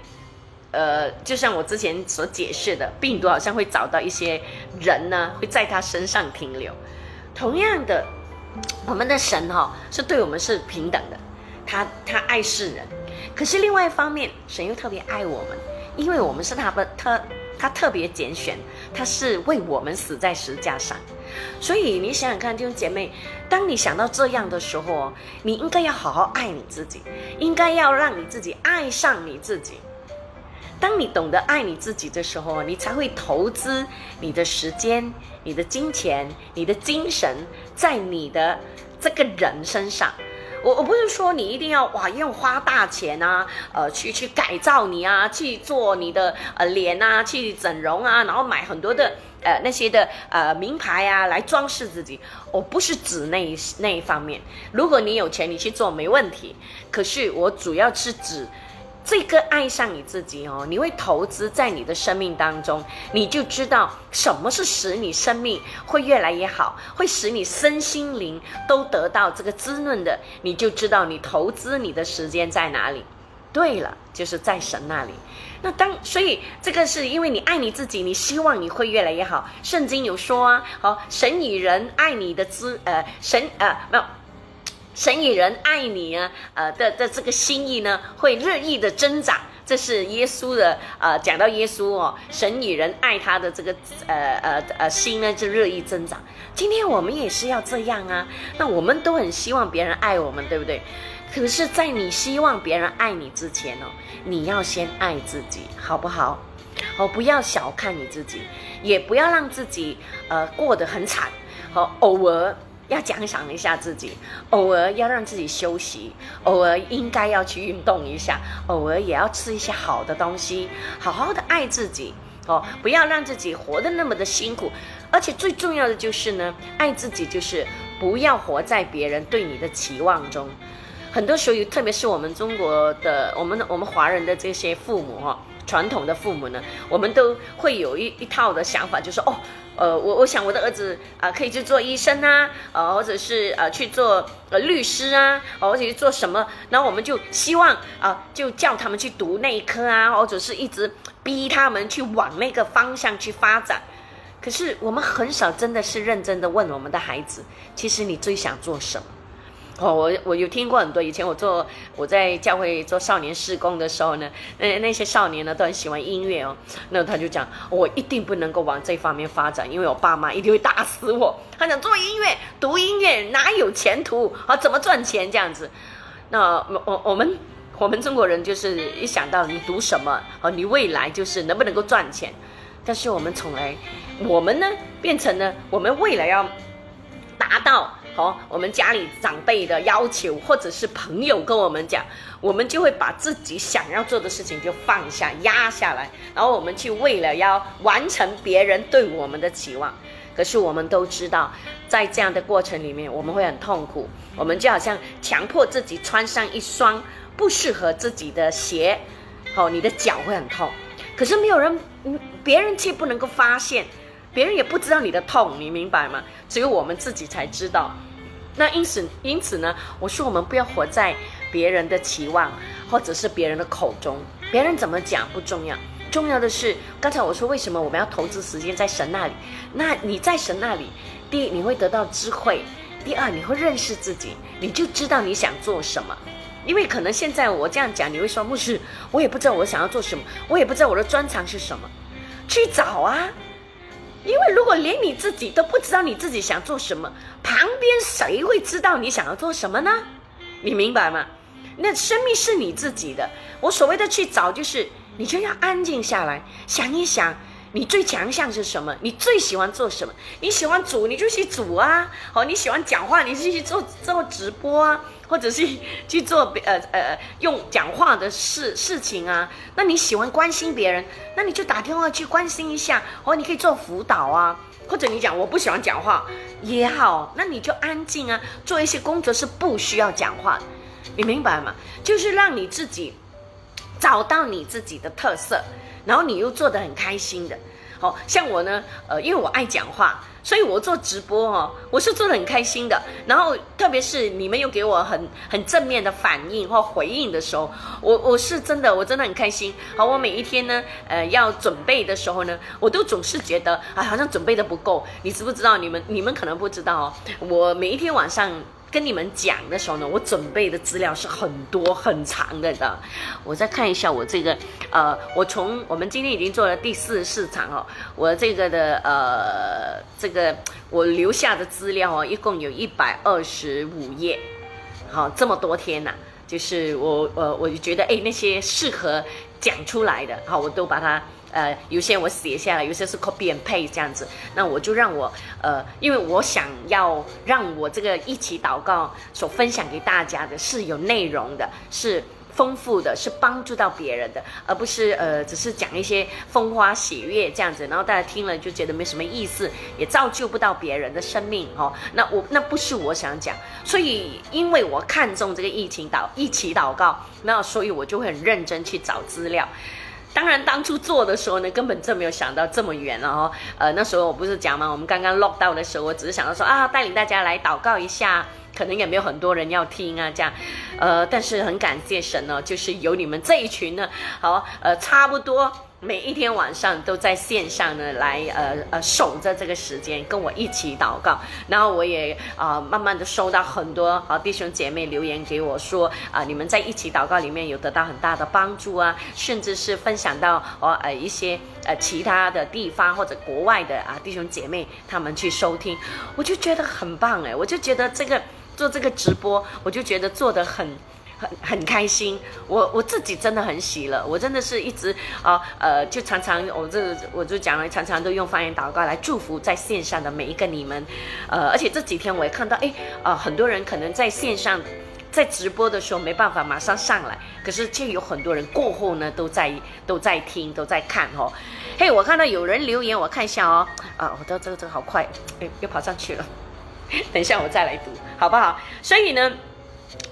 呃，就像我之前所解释的，病毒好像会找到一些人呢，会在他身上停留。同样的，我们的神哈是对我们是平等的，他他爱世人，可是另外一方面，神又特别爱我们，因为我们是他的特。他特别拣选，他是为我们死在石架上，所以你想想看，弟兄姐妹，当你想到这样的时候，你应该要好好爱你自己，应该要让你自己爱上你自己。当你懂得爱你自己的时候，你才会投资你的时间、你的金钱、你的精神在你的这个人身上。我我不是说你一定要哇用花大钱啊，呃，去去改造你啊，去做你的呃脸啊，去整容啊，然后买很多的呃那些的呃名牌啊来装饰自己。我不是指那一那一方面，如果你有钱你去做没问题。可是我主要是指。这个爱上你自己哦，你会投资在你的生命当中，你就知道什么是使你生命会越来越好，会使你身心灵都得到这个滋润的，你就知道你投资你的时间在哪里。对了，就是在神那里。那当所以这个是因为你爱你自己，你希望你会越来越好。圣经有说啊，好，神与人爱你的资呃神呃没有。神与人爱你啊，呃的的这个心意呢，会日益的增长。这是耶稣的，呃，讲到耶稣哦，神与人爱他的这个，呃呃呃心呢，就日益增长。今天我们也是要这样啊，那我们都很希望别人爱我们，对不对？可是，在你希望别人爱你之前哦，你要先爱自己，好不好？哦，不要小看你自己，也不要让自己呃过得很惨，好，偶尔。要奖赏一下自己，偶尔要让自己休息，偶尔应该要去运动一下，偶尔也要吃一些好的东西，好好的爱自己哦，不要让自己活得那么的辛苦。而且最重要的就是呢，爱自己就是不要活在别人对你的期望中。很多时候，特别是我们中国的、我们、我们华人的这些父母哈。传统的父母呢，我们都会有一一套的想法，就是哦，呃，我我想我的儿子啊，可以去做医生啊，呃，或者是呃去做呃律师啊，或者是做什么，然后我们就希望啊，就叫他们去读那一科啊，或者是一直逼他们去往那个方向去发展。可是我们很少真的是认真的问我们的孩子，其实你最想做什么？哦，我我有听过很多。以前我做我在教会做少年事工的时候呢，那那些少年呢都很喜欢音乐哦。那他就讲，我一定不能够往这方面发展，因为我爸妈一定会打死我。他想做音乐，读音乐哪有前途啊？怎么赚钱这样子？那我我们我们中国人就是一想到你读什么哦，你未来就是能不能够赚钱。但是我们从来，我们呢变成了我们未来要达到。好，我们家里长辈的要求，或者是朋友跟我们讲，我们就会把自己想要做的事情就放下、压下来，然后我们去为了要完成别人对我们的期望。可是我们都知道，在这样的过程里面，我们会很痛苦。我们就好像强迫自己穿上一双不适合自己的鞋，好，你的脚会很痛。可是没有人，别人却不能够发现。别人也不知道你的痛，你明白吗？只有我们自己才知道。那因此，因此呢，我说我们不要活在别人的期望或者是别人的口中，别人怎么讲不重要，重要的是刚才我说为什么我们要投资时间在神那里？那你在神那里，第一你会得到智慧，第二你会认识自己，你就知道你想做什么。因为可能现在我这样讲，你会说牧师，我也不知道我想要做什么，我也不知道我的专长是什么，去找啊。因为如果连你自己都不知道你自己想做什么，旁边谁会知道你想要做什么呢？你明白吗？那生命是你自己的。我所谓的去找，就是你就要安静下来，想一想。你最强项是什么？你最喜欢做什么？你喜欢煮，你就去煮啊！哦，你喜欢讲话，你就去做做直播啊，或者是去做呃呃用讲话的事事情啊。那你喜欢关心别人，那你就打电话去关心一下。哦，你可以做辅导啊，或者你讲我不喜欢讲话也好，那你就安静啊，做一些工作是不需要讲话，你明白吗？就是让你自己找到你自己的特色。然后你又做得很开心的，好像我呢，呃，因为我爱讲话，所以我做直播哦，我是做得很开心的。然后特别是你们又给我很很正面的反应或回应的时候，我我是真的，我真的很开心。好，我每一天呢，呃，要准备的时候呢，我都总是觉得，啊，好像准备的不够。你知不知道？你们你们可能不知道哦，我每一天晚上。跟你们讲的时候呢，我准备的资料是很多很长的的。我再看一下我这个，呃，我从我们今天已经做了第四市场哦，我这个的呃，这个我留下的资料哦，一共有一百二十五页，好，这么多天呐，就是我呃，我就觉得哎，那些适合讲出来的，好，我都把它呃，有些我写下来，有些是 copy and paste 这样子。那我就让我呃，因为我想要让我这个一起祷告所分享给大家的是有内容的，是。丰富的是帮助到别人的，而不是呃，只是讲一些风花雪月这样子，然后大家听了就觉得没什么意思，也造就不到别人的生命哦。那我那不是我想讲，所以因为我看中这个疫情祷一起祷告，那所以我就会很认真去找资料。当然当初做的时候呢，根本就没有想到这么远了哦。呃，那时候我不是讲吗？我们刚刚 lock 到的时候，我只是想到说啊，带领大家来祷告一下。可能也没有很多人要听啊，这样，呃，但是很感谢神呢，就是有你们这一群呢，好，呃，差不多每一天晚上都在线上呢，来，呃呃，守着这个时间跟我一起祷告，然后我也啊，慢慢的收到很多好弟兄姐妹留言给我说，啊，你们在一起祷告里面有得到很大的帮助啊，甚至是分享到哦，呃，一些呃其他的地方或者国外的啊弟兄姐妹他们去收听，我就觉得很棒哎，我就觉得这个。做这个直播，我就觉得做的很很很开心。我我自己真的很喜乐，我真的是一直啊呃，就常常我这我就讲了，常常都用方言祷告来祝福在线上的每一个你们。呃，而且这几天我也看到，哎啊，很多人可能在线上在直播的时候没办法马上上来，可是却有很多人过后呢都在都在听都在看哦。嘿，我看到有人留言，我看一下哦。啊，我的这个这个好快，哎，又跑上去了。等一下，我再来读，好不好？所以呢，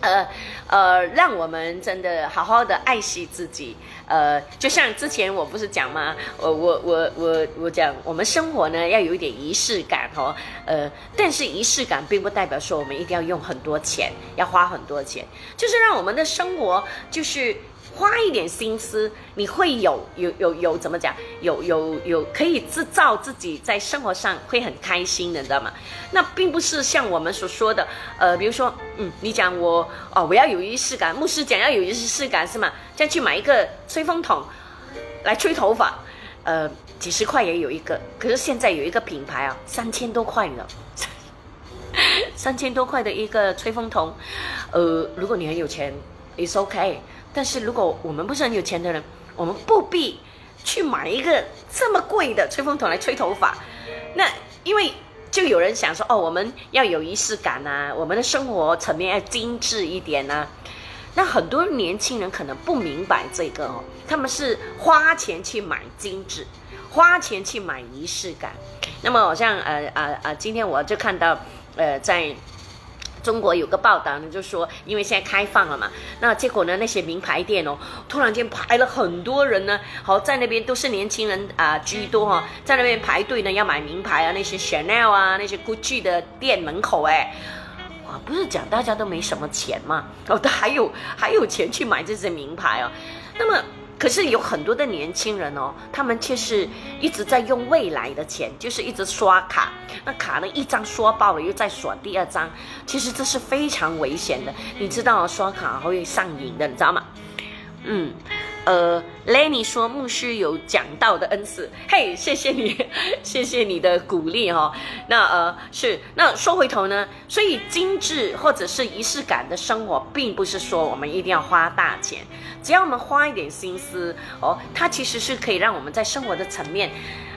呃呃，让我们真的好好的爱惜自己。呃，就像之前我不是讲吗？我我我我我讲，我们生活呢要有一点仪式感哦。呃，但是仪式感并不代表说我们一定要用很多钱，要花很多钱，就是让我们的生活就是。花一点心思，你会有有有有怎么讲？有有有可以制造自己在生活上会很开心的，你知道吗？那并不是像我们所说的，呃，比如说，嗯，你讲我哦，我要有仪式感，牧师讲要有仪式感是吗？再去买一个吹风筒来吹头发，呃，几十块也有一个，可是现在有一个品牌啊，三千多块呢，三千多块的一个吹风筒，呃，如果你很有钱，it's OK。但是如果我们不是很有钱的人，我们不必去买一个这么贵的吹风筒来吹头发。那因为就有人想说，哦，我们要有仪式感呐，我们的生活层面要精致一点呐。那很多年轻人可能不明白这个哦，他们是花钱去买精致，花钱去买仪式感。那么好像呃呃呃，今天我就看到呃在。中国有个报道呢，就说因为现在开放了嘛，那结果呢，那些名牌店哦，突然间排了很多人呢，好在那边都是年轻人啊居多哈，在那边排队呢要买名牌啊，那些 Chanel 啊，那些 Gucci 的店门口哎，哇，不是讲大家都没什么钱嘛，哦，都还有还有钱去买这些名牌哦，那么。可是有很多的年轻人哦，他们却是一直在用未来的钱，就是一直刷卡。那卡呢，一张刷爆了，又再刷第二张。其实这是非常危险的，你知道刷卡会上瘾的，你知道吗？嗯。呃，Lenny 说牧师有讲到的恩赐，嘿，谢谢你，<laughs> 谢谢你的鼓励哈。那呃是，那说回头呢，所以精致或者是仪式感的生活，并不是说我们一定要花大钱，只要我们花一点心思哦，它其实是可以让我们在生活的层面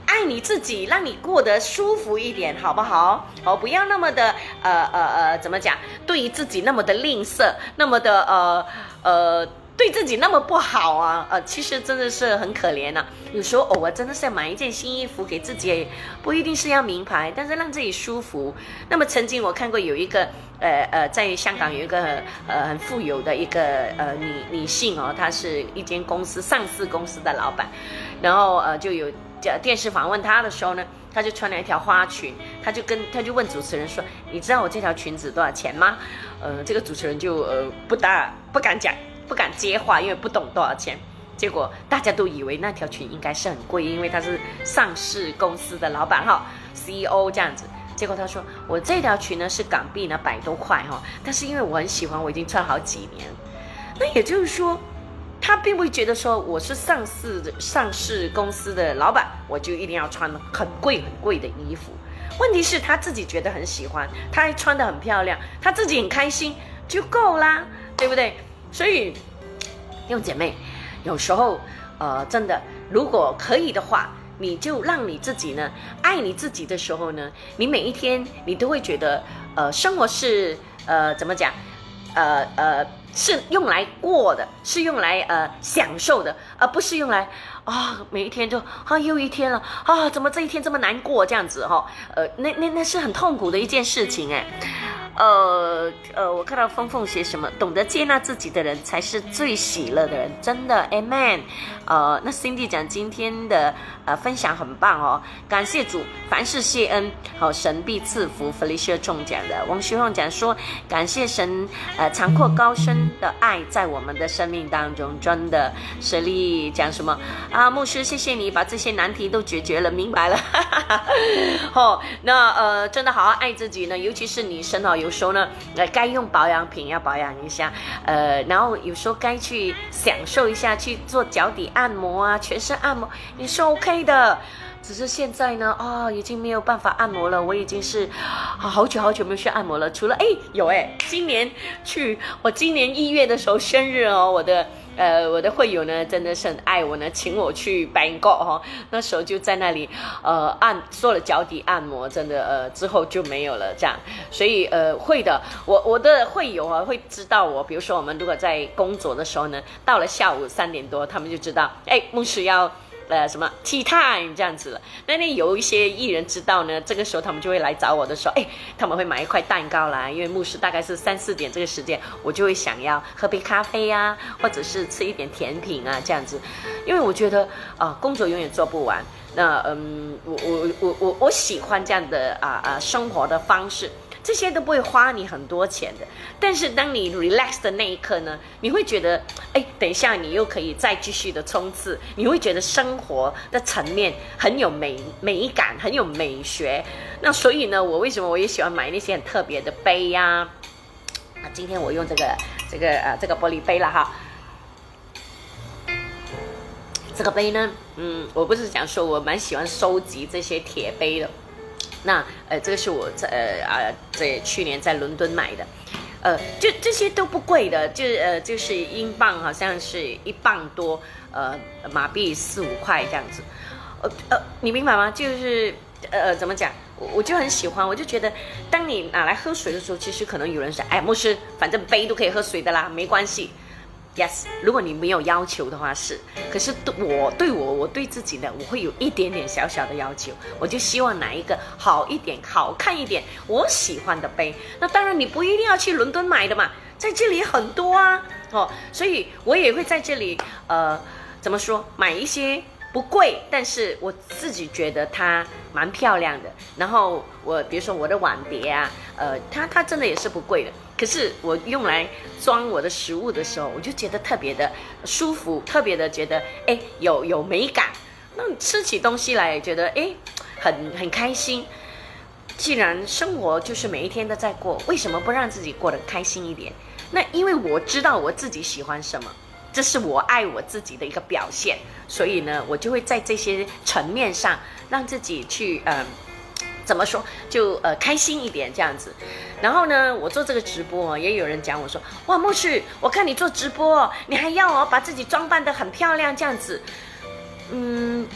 爱你自己，让你过得舒服一点，好不好？哦，不要那么的呃呃呃，怎么讲？对于自己那么的吝啬，那么的呃呃。对自己那么不好啊，呃，其实真的是很可怜呐。有时候偶尔真的是要买一件新衣服给自己，不一定是要名牌，但是让自己舒服。那么曾经我看过有一个，呃呃，在香港有一个呃很富有的一个呃女女性哦，她是一间公司上市公司的老板，然后呃就有电视访问她的时候呢，她就穿了一条花裙，她就跟她就问主持人说：“你知道我这条裙子多少钱吗？”呃，这个主持人就呃不大不敢讲。不敢接话，因为不懂多少钱。结果大家都以为那条裙应该是很贵，因为他是上市公司的老板哈，CEO 这样子。结果他说：“我这条裙呢是港币呢百多块哈，但是因为我很喜欢，我已经穿好几年。那也就是说，他并不会觉得说我是上市的上市公司的老板，我就一定要穿很贵很贵的衣服。问题是他自己觉得很喜欢，他还穿得很漂亮，他自己很开心就够啦，对不对？”所以，弟兄姐妹，有时候，呃，真的，如果可以的话，你就让你自己呢爱你自己的时候呢，你每一天你都会觉得，呃，生活是呃怎么讲，呃呃是用来过的，是用来呃享受的，而不是用来啊每一天就啊又一天了啊怎么这一天这么难过这样子哈，呃那那那是很痛苦的一件事情哎。呃呃，我看到峰峰写什么，懂得接纳自己的人才是最喜乐的人，真的，Amen。呃，那 Cindy 讲今天的呃分享很棒哦，感谢主，凡事谢恩，好神必赐福。Felicia 中奖的，王学凤讲说，感谢神，呃，长阔高深的爱在我们的生命当中，真的。实力讲什么啊？牧师，谢谢你把这些难题都解决了，明白了。<laughs> 哦，那呃，真的好好爱自己呢，尤其是女生哦。有时候呢，呃，该用保养品要保养一下，呃，然后有时候该去享受一下，去做脚底按摩啊，全身按摩，也是 OK 的。只是现在呢，啊，已经没有办法按摩了。我已经是好久好久没有去按摩了。除了哎，有哎，今年去，我今年一月的时候生日哦，我的。呃，我的会友呢，真的是很爱我呢，请我去 Bangkok 哈，那时候就在那里，呃，按做了脚底按摩，真的，呃，之后就没有了这样，所以，呃，会的，我我的会友啊，会知道我，比如说我们如果在工作的时候呢，到了下午三点多，他们就知道，哎，牧师要。呃，什么 tea time 这样子，那那有一些艺人知道呢，这个时候他们就会来找我的时候，哎，他们会买一块蛋糕来，因为牧师大概是三四点这个时间，我就会想要喝杯咖啡呀，或者是吃一点甜品啊，这样子，因为我觉得啊，工作永远做不完，那嗯，我我我我我喜欢这样的啊啊生活的方式。这些都不会花你很多钱的，但是当你 relax 的那一刻呢，你会觉得，哎，等一下你又可以再继续的冲刺，你会觉得生活的层面很有美美感，很有美学。那所以呢，我为什么我也喜欢买那些很特别的杯呀？啊，今天我用这个这个呃这个玻璃杯了哈。这个杯呢，嗯，我不是讲说我蛮喜欢收集这些铁杯的。那呃，这个是我在呃啊在去年在伦敦买的，呃，就这些都不贵的，就呃就是英镑好像是一磅多，呃马币四五块这样子，呃呃，你明白吗？就是呃怎么讲，我我就很喜欢，我就觉得当你拿来喝水的时候，其实可能有人说，哎，牧师，反正杯都可以喝水的啦，没关系。Yes，如果你没有要求的话是，可是对我对我我对自己呢，我会有一点点小小的要求，我就希望拿一个好一点、好看一点、我喜欢的杯。那当然你不一定要去伦敦买的嘛，在这里很多啊，哦，所以我也会在这里，呃，怎么说，买一些不贵，但是我自己觉得它蛮漂亮的。然后我比如说我的碗碟啊，呃，它它真的也是不贵的。可是我用来装我的食物的时候，我就觉得特别的舒服，特别的觉得哎有有美感。那吃起东西来觉得哎很很开心。既然生活就是每一天都在过，为什么不让自己过得开心一点？那因为我知道我自己喜欢什么，这是我爱我自己的一个表现。所以呢，我就会在这些层面上让自己去嗯。怎么说就呃开心一点这样子，然后呢，我做这个直播也有人讲我说哇牧师，我看你做直播，你还要我把自己装扮的很漂亮这样子，嗯，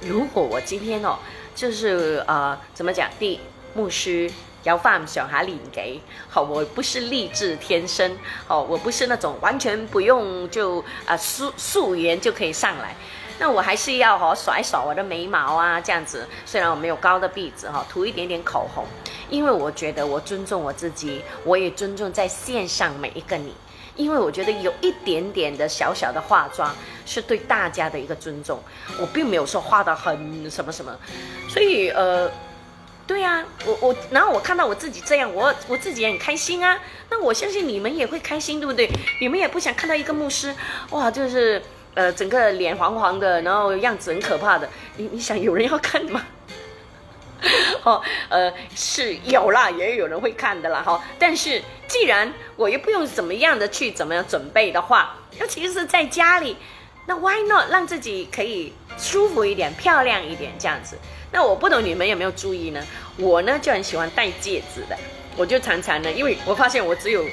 如果我今天哦就是呃怎么讲第牧师要放小孩领给好，我不是励志天生哦，我不是那种完全不用就啊素素颜就可以上来。那我还是要哈甩一甩我的眉毛啊，这样子。虽然我没有高的鼻子哈，涂一点点口红，因为我觉得我尊重我自己，我也尊重在线上每一个你。因为我觉得有一点点的小小的化妆是对大家的一个尊重。我并没有说画的很什么什么，所以呃，对呀，我我然后我看到我自己这样，我我自己也很开心啊。那我相信你们也会开心，对不对？你们也不想看到一个牧师哇，就是。呃，整个脸黄黄的，然后样子很可怕的，你你想有人要看吗？<laughs> 哦，呃，是有啦，也有人会看的啦，哈。但是既然我又不用怎么样的去怎么样准备的话，尤其是在家里，那 why not 让自己可以舒服一点、漂亮一点这样子？那我不懂你们有没有注意呢？我呢就很喜欢戴戒指的，我就常常呢，因为我发现我只有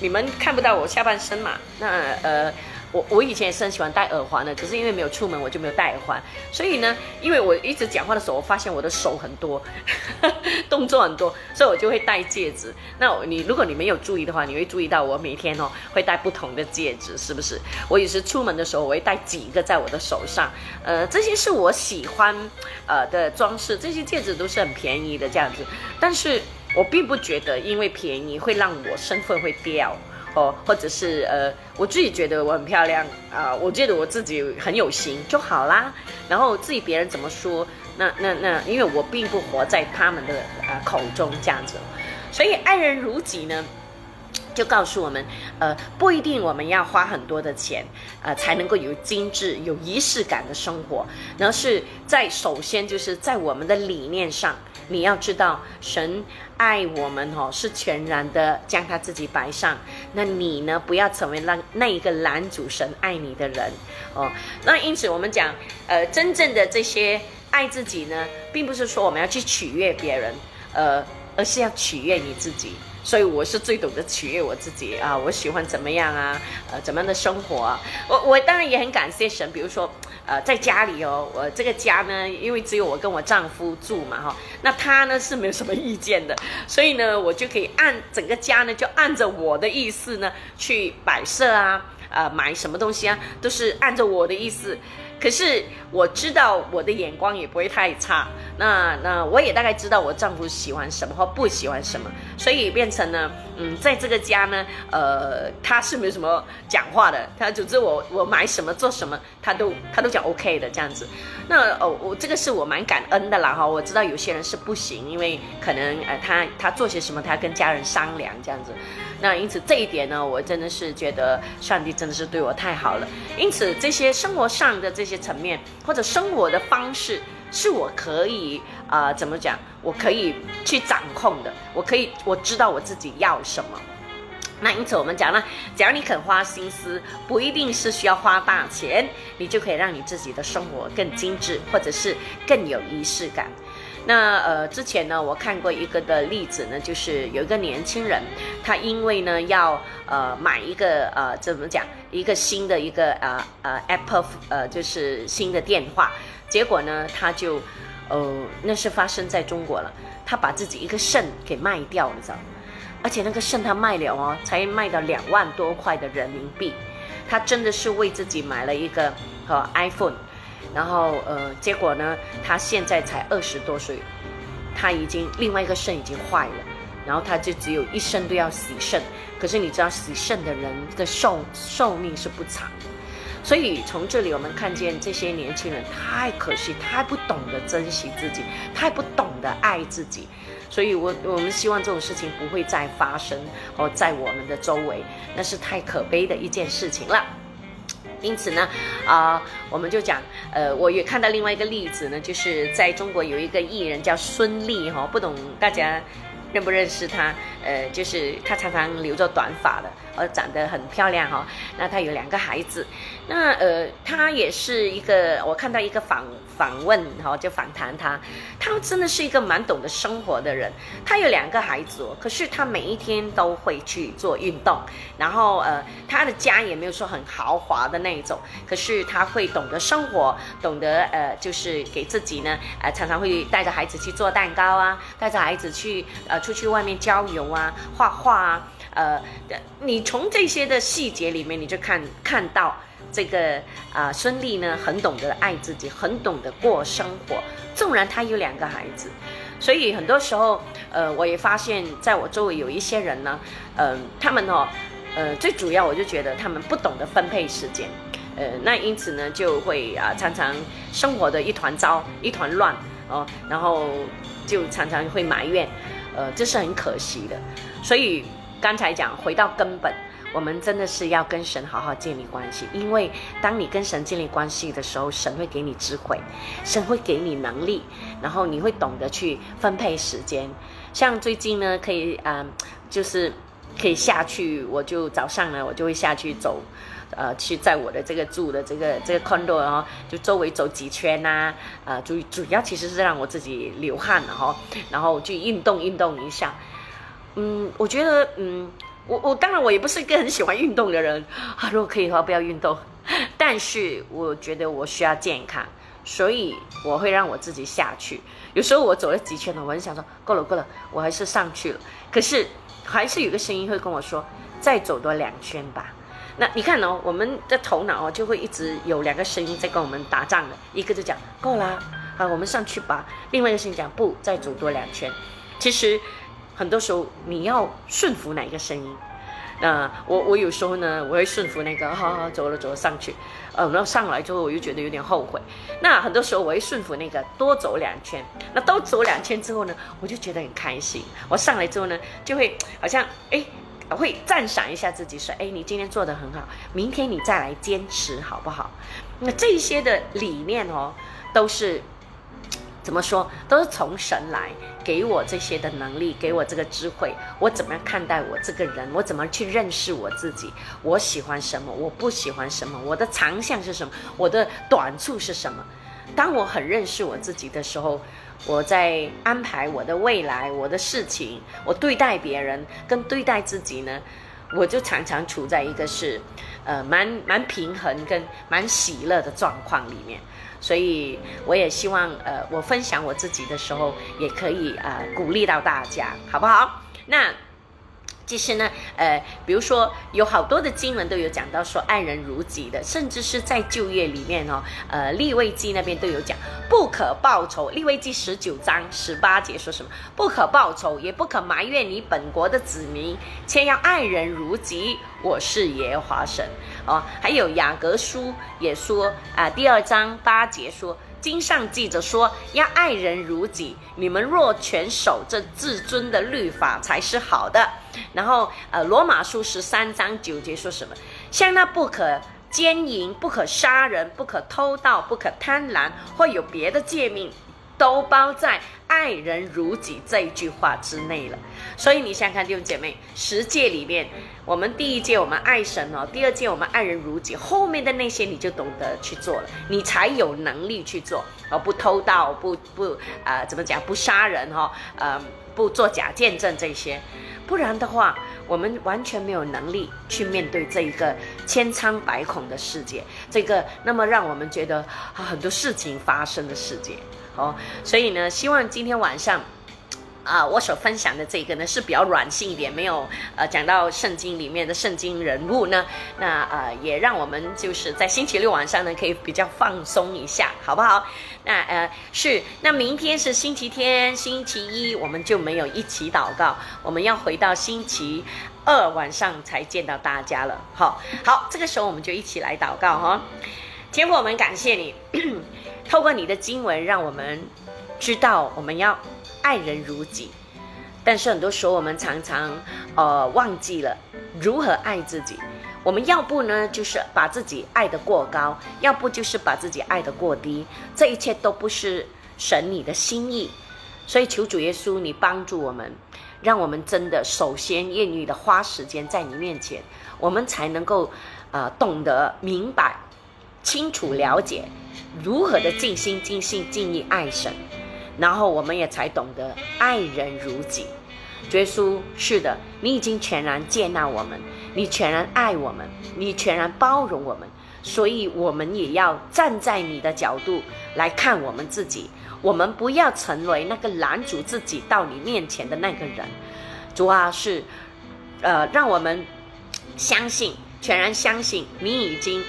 你们看不到我下半身嘛，那呃。我我以前也是很喜欢戴耳环的，可是因为没有出门，我就没有戴耳环。所以呢，因为我一直讲话的时候，我发现我的手很多，动作很多，所以我就会戴戒指。那你如果你没有注意的话，你会注意到我每天哦会戴不同的戒指，是不是？我有时出门的时候，我会戴几个在我的手上。呃，这些是我喜欢呃的装饰，这些戒指都是很便宜的这样子。但是我并不觉得因为便宜会让我身份会掉。哦，或者是呃，我自己觉得我很漂亮啊，我觉得我自己很有型就好啦。然后自己别人怎么说，那那那，因为我并不活在他们的呃口中这样子，所以爱人如己呢，就告诉我们，呃，不一定我们要花很多的钱，呃，才能够有精致、有仪式感的生活，然后是在首先就是在我们的理念上。你要知道，神爱我们哦，是全然的将他自己摆上。那你呢，不要成为那那一个拦阻神爱你的人哦。那因此，我们讲，呃，真正的这些爱自己呢，并不是说我们要去取悦别人，呃，而是要取悦你自己。所以我是最懂得取悦我自己啊！我喜欢怎么样啊？呃，怎么样的生活？啊我我当然也很感谢神。比如说，呃，在家里哦，我这个家呢，因为只有我跟我丈夫住嘛，哈，那他呢是没有什么意见的，所以呢，我就可以按整个家呢，就按着我的意思呢去摆设啊，呃，买什么东西啊，都是按照我的意思。可是我知道我的眼光也不会太差，那那我也大概知道我丈夫喜欢什么或不喜欢什么，所以变成呢，嗯，在这个家呢，呃，他是没有什么讲话的，他总之我我买什么做什么，他都他都讲 OK 的这样子。那哦，我这个是我蛮感恩的啦哈，我知道有些人是不行，因为可能呃他他做些什么，他要跟家人商量这样子。那因此这一点呢，我真的是觉得上帝真的是对我太好了。因此这些生活上的这些层面或者生活的方式，是我可以啊怎么讲？我可以去掌控的。我可以我知道我自己要什么。那因此我们讲呢，只要你肯花心思，不一定是需要花大钱，你就可以让你自己的生活更精致，或者是更有仪式感。那呃，之前呢，我看过一个的例子呢，就是有一个年轻人，他因为呢要呃买一个呃怎么讲一个新的一个呃呃 Apple 呃就是新的电话，结果呢他就呃那是发生在中国了，他把自己一个肾给卖掉了，你知道？而且那个肾他卖了哦，才卖到两万多块的人民币，他真的是为自己买了一个和 iPhone。然后呃，结果呢，他现在才二十多岁，他已经另外一个肾已经坏了，然后他就只有一生都要洗肾。可是你知道洗肾的人的寿寿命是不长，所以从这里我们看见这些年轻人太可惜，太不懂得珍惜自己，太不懂得爱自己。所以我我们希望这种事情不会再发生哦，在我们的周围，那是太可悲的一件事情了。因此呢，啊，我们就讲，呃，我也看到另外一个例子呢，就是在中国有一个艺人叫孙俪哈，不懂大家认不认识她？呃，就是她常常留着短发的。呃，长得很漂亮哈，那她有两个孩子，那呃，她也是一个，我看到一个访访问哈，就访谈她，她真的是一个蛮懂得生活的人。她有两个孩子哦，可是她每一天都会去做运动，然后呃，她的家也没有说很豪华的那一种，可是她会懂得生活，懂得呃，就是给自己呢，呃，常常会带着孩子去做蛋糕啊，带着孩子去呃出去外面郊游啊，画画啊。呃，你从这些的细节里面，你就看看到这个啊，孙俪呢很懂得爱自己，很懂得过生活。纵然她有两个孩子，所以很多时候，呃，我也发现在我周围有一些人呢，嗯，他们哦，呃，最主要我就觉得他们不懂得分配时间，呃，那因此呢，就会啊常常生活的一团糟，一团乱哦，然后就常常会埋怨，呃，这是很可惜的，所以。刚才讲回到根本，我们真的是要跟神好好建立关系，因为当你跟神建立关系的时候，神会给你智慧，神会给你能力，然后你会懂得去分配时间。像最近呢，可以嗯，就是可以下去，我就早上呢，我就会下去走，呃，去在我的这个住的这个这个 condo 哦，就周围走几圈呐，呃，主主要其实是让我自己流汗了哈，然后去运动运动一下。嗯，我觉得嗯，我我当然我也不是一个很喜欢运动的人啊，<laughs> 如果可以的话不要运动，但是我觉得我需要健康，所以我会让我自己下去。有时候我走了几圈了，我就想说够了够了，我还是上去了。可是还是有个声音会跟我说，再走多两圈吧。那你看哦，我们的头脑哦就会一直有两个声音在跟我们打仗的，一个就讲够啦，好，我们上去吧。另外一个声音讲不，再走多两圈。其实很多时候你要顺服哪一个声音？那我我有时候呢，我会顺服那个，好好走了走了上去，呃，然后上来之后我又觉得有点后悔。那很多时候我会顺服那个多走两圈。那多走两圈之后呢，我就觉得很开心。我上来之后呢，就会好像哎。会赞赏一下自己，说：“哎，你今天做的很好，明天你再来坚持，好不好？”那这些的理念哦，都是怎么说？都是从神来给我这些的能力，给我这个智慧。我怎么样看待我这个人？我怎么去认识我自己？我喜欢什么？我不喜欢什么？我的长项是什么？我的短处是什么？当我很认识我自己的时候。我在安排我的未来，我的事情，我对待别人跟对待自己呢，我就常常处在一个是，呃，蛮蛮平衡跟蛮喜乐的状况里面，所以我也希望，呃，我分享我自己的时候，也可以呃鼓励到大家，好不好？那。其实呢，呃，比如说有好多的经文都有讲到说爱人如己的，甚至是在就业里面哦，呃，立位记那边都有讲不可报仇。立位记十九章十八节说什么？不可报仇，也不可埋怨你本国的子民，且要爱人如己。我是耶和华神哦。还有雅各书也说啊，第二章八节说。经上记着说，要爱人如己。你们若全守这至尊的律法，才是好的。然后，呃，罗马书十三章九节说什么？像那不可奸淫、不可杀人、不可偷盗、不可贪婪，或有别的诫命。都包在“爱人如己”这一句话之内了。所以你想想看，弟兄姐妹，十诫里面，我们第一诫我们爱神哦，第二诫我们爱人如己，后面的那些你就懂得去做了，你才有能力去做哦，不偷盗，不不啊，怎么讲？不杀人哈，呃，不做假见证这些，不然的话，我们完全没有能力去面对这一个千疮百孔的世界，这个那么让我们觉得很多事情发生的世界。哦，所以呢，希望今天晚上，啊，我所分享的这个呢是比较软性一点，没有呃讲到圣经里面的圣经人物呢，那呃也让我们就是在星期六晚上呢可以比较放松一下，好不好？那呃是，那明天是星期天，星期一我们就没有一起祷告，我们要回到星期二晚上才见到大家了。好，好，这个时候我们就一起来祷告哈。天父，我们感谢你。<clears throat> 透过你的经文，让我们知道我们要爱人如己。但是很多时候，我们常常呃忘记了如何爱自己。我们要不呢，就是把自己爱得过高；要不就是把自己爱得过低。这一切都不是神你的心意。所以求主耶稣，你帮助我们，让我们真的首先愿意的花时间在你面前，我们才能够呃懂得明白、清楚了解。如何的尽心尽性尽意爱神，然后我们也才懂得爱人如己。耶稣，是的，你已经全然接纳我们，你全然爱我们，你全然包容我们，所以我们也要站在你的角度来看我们自己。我们不要成为那个拦阻自己到你面前的那个人。主啊，是，呃，让我们相信，全然相信你已经。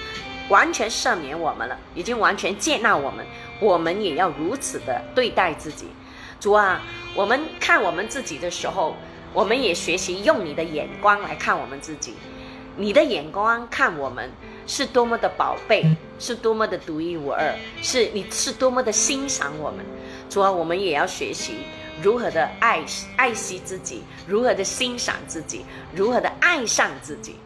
完全赦免我们了，已经完全接纳我们，我们也要如此的对待自己。主啊，我们看我们自己的时候，我们也学习用你的眼光来看我们自己。你的眼光看我们是多么的宝贝，是多么的独一无二，是你是多么的欣赏我们。主啊，我们也要学习如何的爱爱惜自己，如何的欣赏自己，如何的爱上自己。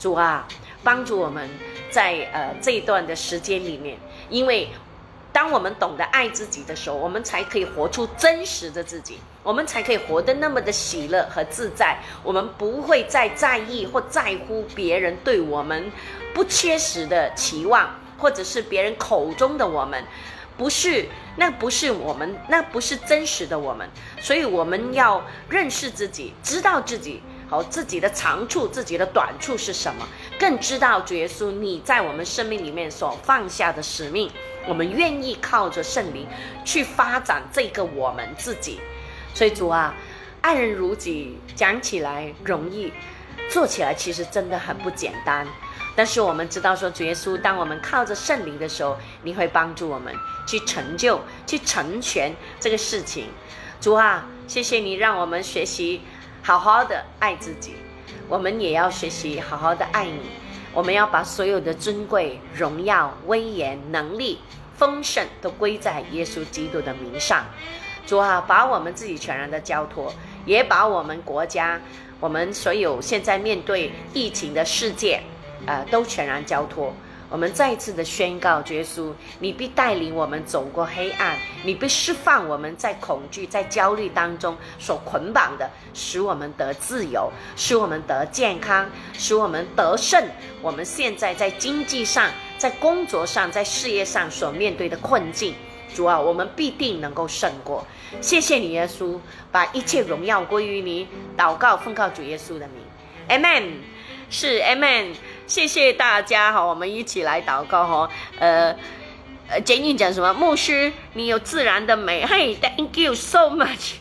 主啊，帮助我们。在呃这一段的时间里面，因为当我们懂得爱自己的时候，我们才可以活出真实的自己，我们才可以活得那么的喜乐和自在。我们不会再在意或在乎别人对我们不切实的期望，或者是别人口中的我们，不是那不是我们，那不是真实的我们。所以我们要认识自己，知道自己。好自己的长处、自己的短处是什么，更知道主耶稣你在我们生命里面所放下的使命，我们愿意靠着圣灵去发展这个我们自己。所以主啊，爱人如己，讲起来容易，做起来其实真的很不简单。但是我们知道说，主耶稣，当我们靠着圣灵的时候，你会帮助我们去成就、去成全这个事情。主啊，谢谢你让我们学习好好的爱自己，我们也要学习好好的爱你。我们要把所有的尊贵、荣耀、威严、能力、丰盛都归在耶稣基督的名上。主啊，把我们自己全然的交托，也把我们国家、我们所有现在面对疫情的世界。呃，都全然交托。我们再一次的宣告，耶稣，你必带领我们走过黑暗，你必释放我们在恐惧、在焦虑当中所捆绑的，使我们得自由，使我们得健康，使我们得胜。我们现在在经济上、在工作上、在事业上所面对的困境，主啊，我们必定能够胜过。谢谢你，耶稣，把一切荣耀归于你。祷告，奉告主耶稣的名，Amen。是，Amen。谢谢大家哈，我们一起来祷告哈。呃，呃，Jenny 讲什么？牧师，你有自然的美。嘿，Thank you so much。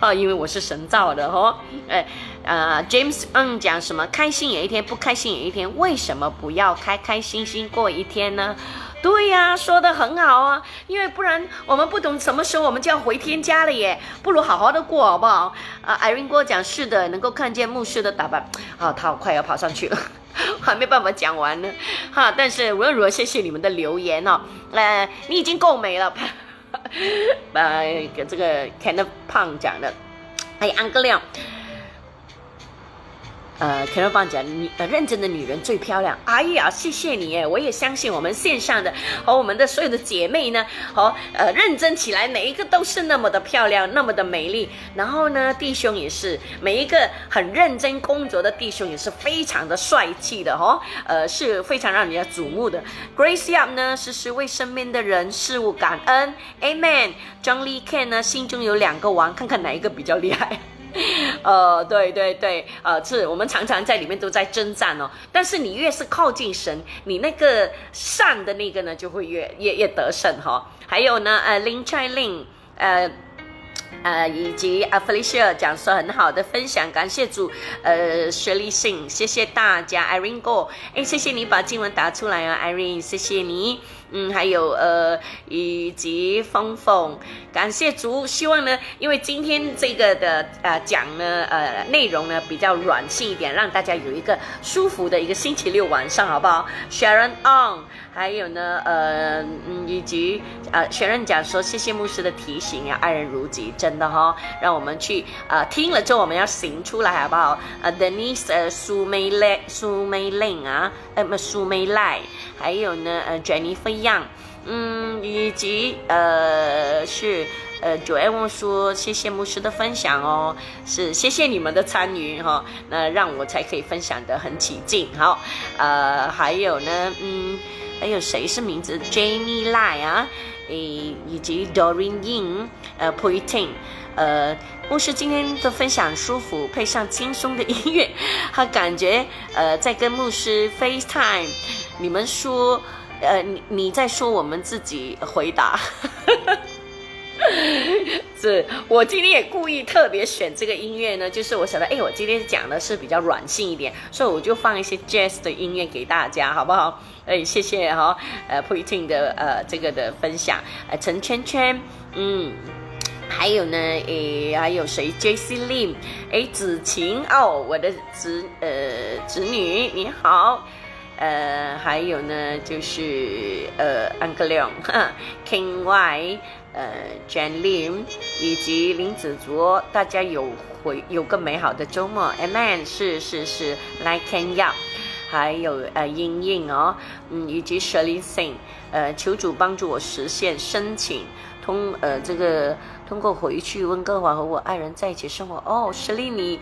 啊，<laughs> 因为我是神造的哈。哎，呃，James 嗯讲什么？开心有一天，不开心有一天，为什么不要开开心心过一天呢？对呀，说的很好啊，因为不然我们不懂什么时候我们就要回天家了耶，不如好好的过好不好？啊，艾瑞跟我讲是的，能够看见牧师的打扮，啊，他快要跑上去了，还没办法讲完呢，哈，但是无论如何，谢谢你们的留言哦，呃，你已经够美了，<laughs> 呃，这个 Ken 胖讲的，哎，安哥亮。呃，肯若邦讲，女呃认真的女人最漂亮。哎呀，谢谢你哎，我也相信我们线上的和我们的所有的姐妹呢，和呃认真起来，每一个都是那么的漂亮，那么的美丽。然后呢，弟兄也是，每一个很认真工作的弟兄也是非常的帅气的哦，呃是非常让人家瞩目的。Grace Up 呢，时时为身边的人事物感恩。Amen。John Lee Ken 呢，心中有两个王，看看哪一个比较厉害。<laughs> 呃，对对对，呃，是我们常常在里面都在征战哦。但是你越是靠近神，你那个善的那个呢，就会越越越得胜哈。还有呢，呃，Lin Chai Lin，呃。呃，以及阿弗利希尔讲说很好的分享，感谢主。呃，雪莉信，谢谢大家。Irene Go，哎，谢谢你把经文打出来啊，Irene，谢谢你。嗯，还有呃，以及峰峰，感谢主。希望呢，因为今天这个的呃讲呢，呃内容呢比较软性一点，让大家有一个舒服的一个星期六晚上，好不好？Sharon On。还有呢，呃，嗯，以及呃，学任讲说，谢谢牧师的提醒呀，爱人如己，真的哈，让我们去呃听了之后，我们要行出来，好不好？呃，Denise，呃，苏梅赖，苏梅令啊，呃，不，苏梅赖，还有呢，呃，Jennifer Yang，嗯，以及呃，是呃，Joanne 说，谢谢牧师的分享哦，是谢谢你们的参与哈，那让我才可以分享得很起劲，好，呃，还有呢，嗯。还有谁是名字？Jamie Lai 啊，诶，以及 Doreen Ying，呃 p o i t i n g 呃，牧师今天的分享舒服，配上轻松的音乐，<laughs> 他感觉呃在跟牧师 FaceTime，你们说，呃，你你在说，我们自己回答。<laughs> 是我今天也故意特别选这个音乐呢，就是我想到，哎，我今天讲的是比较软性一点，所以我就放一些 jazz 的音乐给大家，好不好？哎，谢谢哈，呃 p u t i n 的呃这个的分享，呃，陈圈圈，嗯，还有呢，诶，还有谁？J.C. Lim，哎，子晴哦，我的子呃子女，你好。呃，还有呢，就是呃，Uncle Leon，King Y，呃，Jan Lim，以及林子卓，大家有回有个美好的周末，Amen，是是是，Like Ken Yap，还有呃，英英哦，嗯，以及 Shirley Sing，呃，求主帮助我实现申请通呃这个通过回去温哥华和我爱人在一起生活。哦，Shirley 你，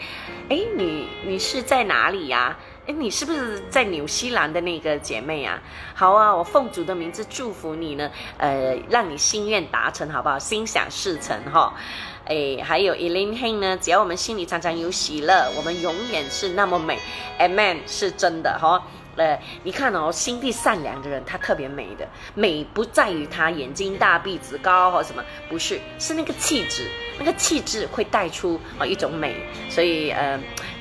哎，你你是在哪里呀？哎，你是不是在纽西兰的那个姐妹啊？好啊，我奉主的名字祝福你呢，呃，让你心愿达成，好不好？心想事成哈。哎，还有 Elaine h a n 呢，只要我们心里常常有喜乐，我们永远是那么美。Amen，是真的哈。呃，你看哦，心地善良的人，他特别美的。美不在于他眼睛大、鼻子高或什么，不是，是那个气质，那个气质会带出啊一种美。所以，呃，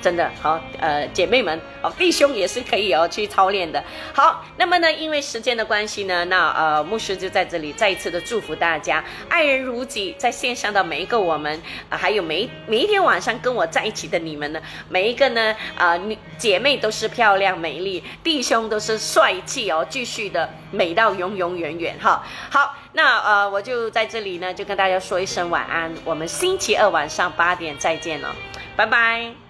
真的好，呃，姐妹们，哦，弟兄也是可以哦去操练的。好，那么呢，因为时间的关系呢，那呃，牧师就在这里再一次的祝福大家，爱人如己，在线上的每一个我们，啊，还有每每一天晚上跟我在一起的你们呢，每一个呢，啊，女姐妹都是漂亮美丽。弟兄都是帅气哦，继续的美到永永远远哈。好，那呃，我就在这里呢，就跟大家说一声晚安。我们星期二晚上八点再见了，拜拜。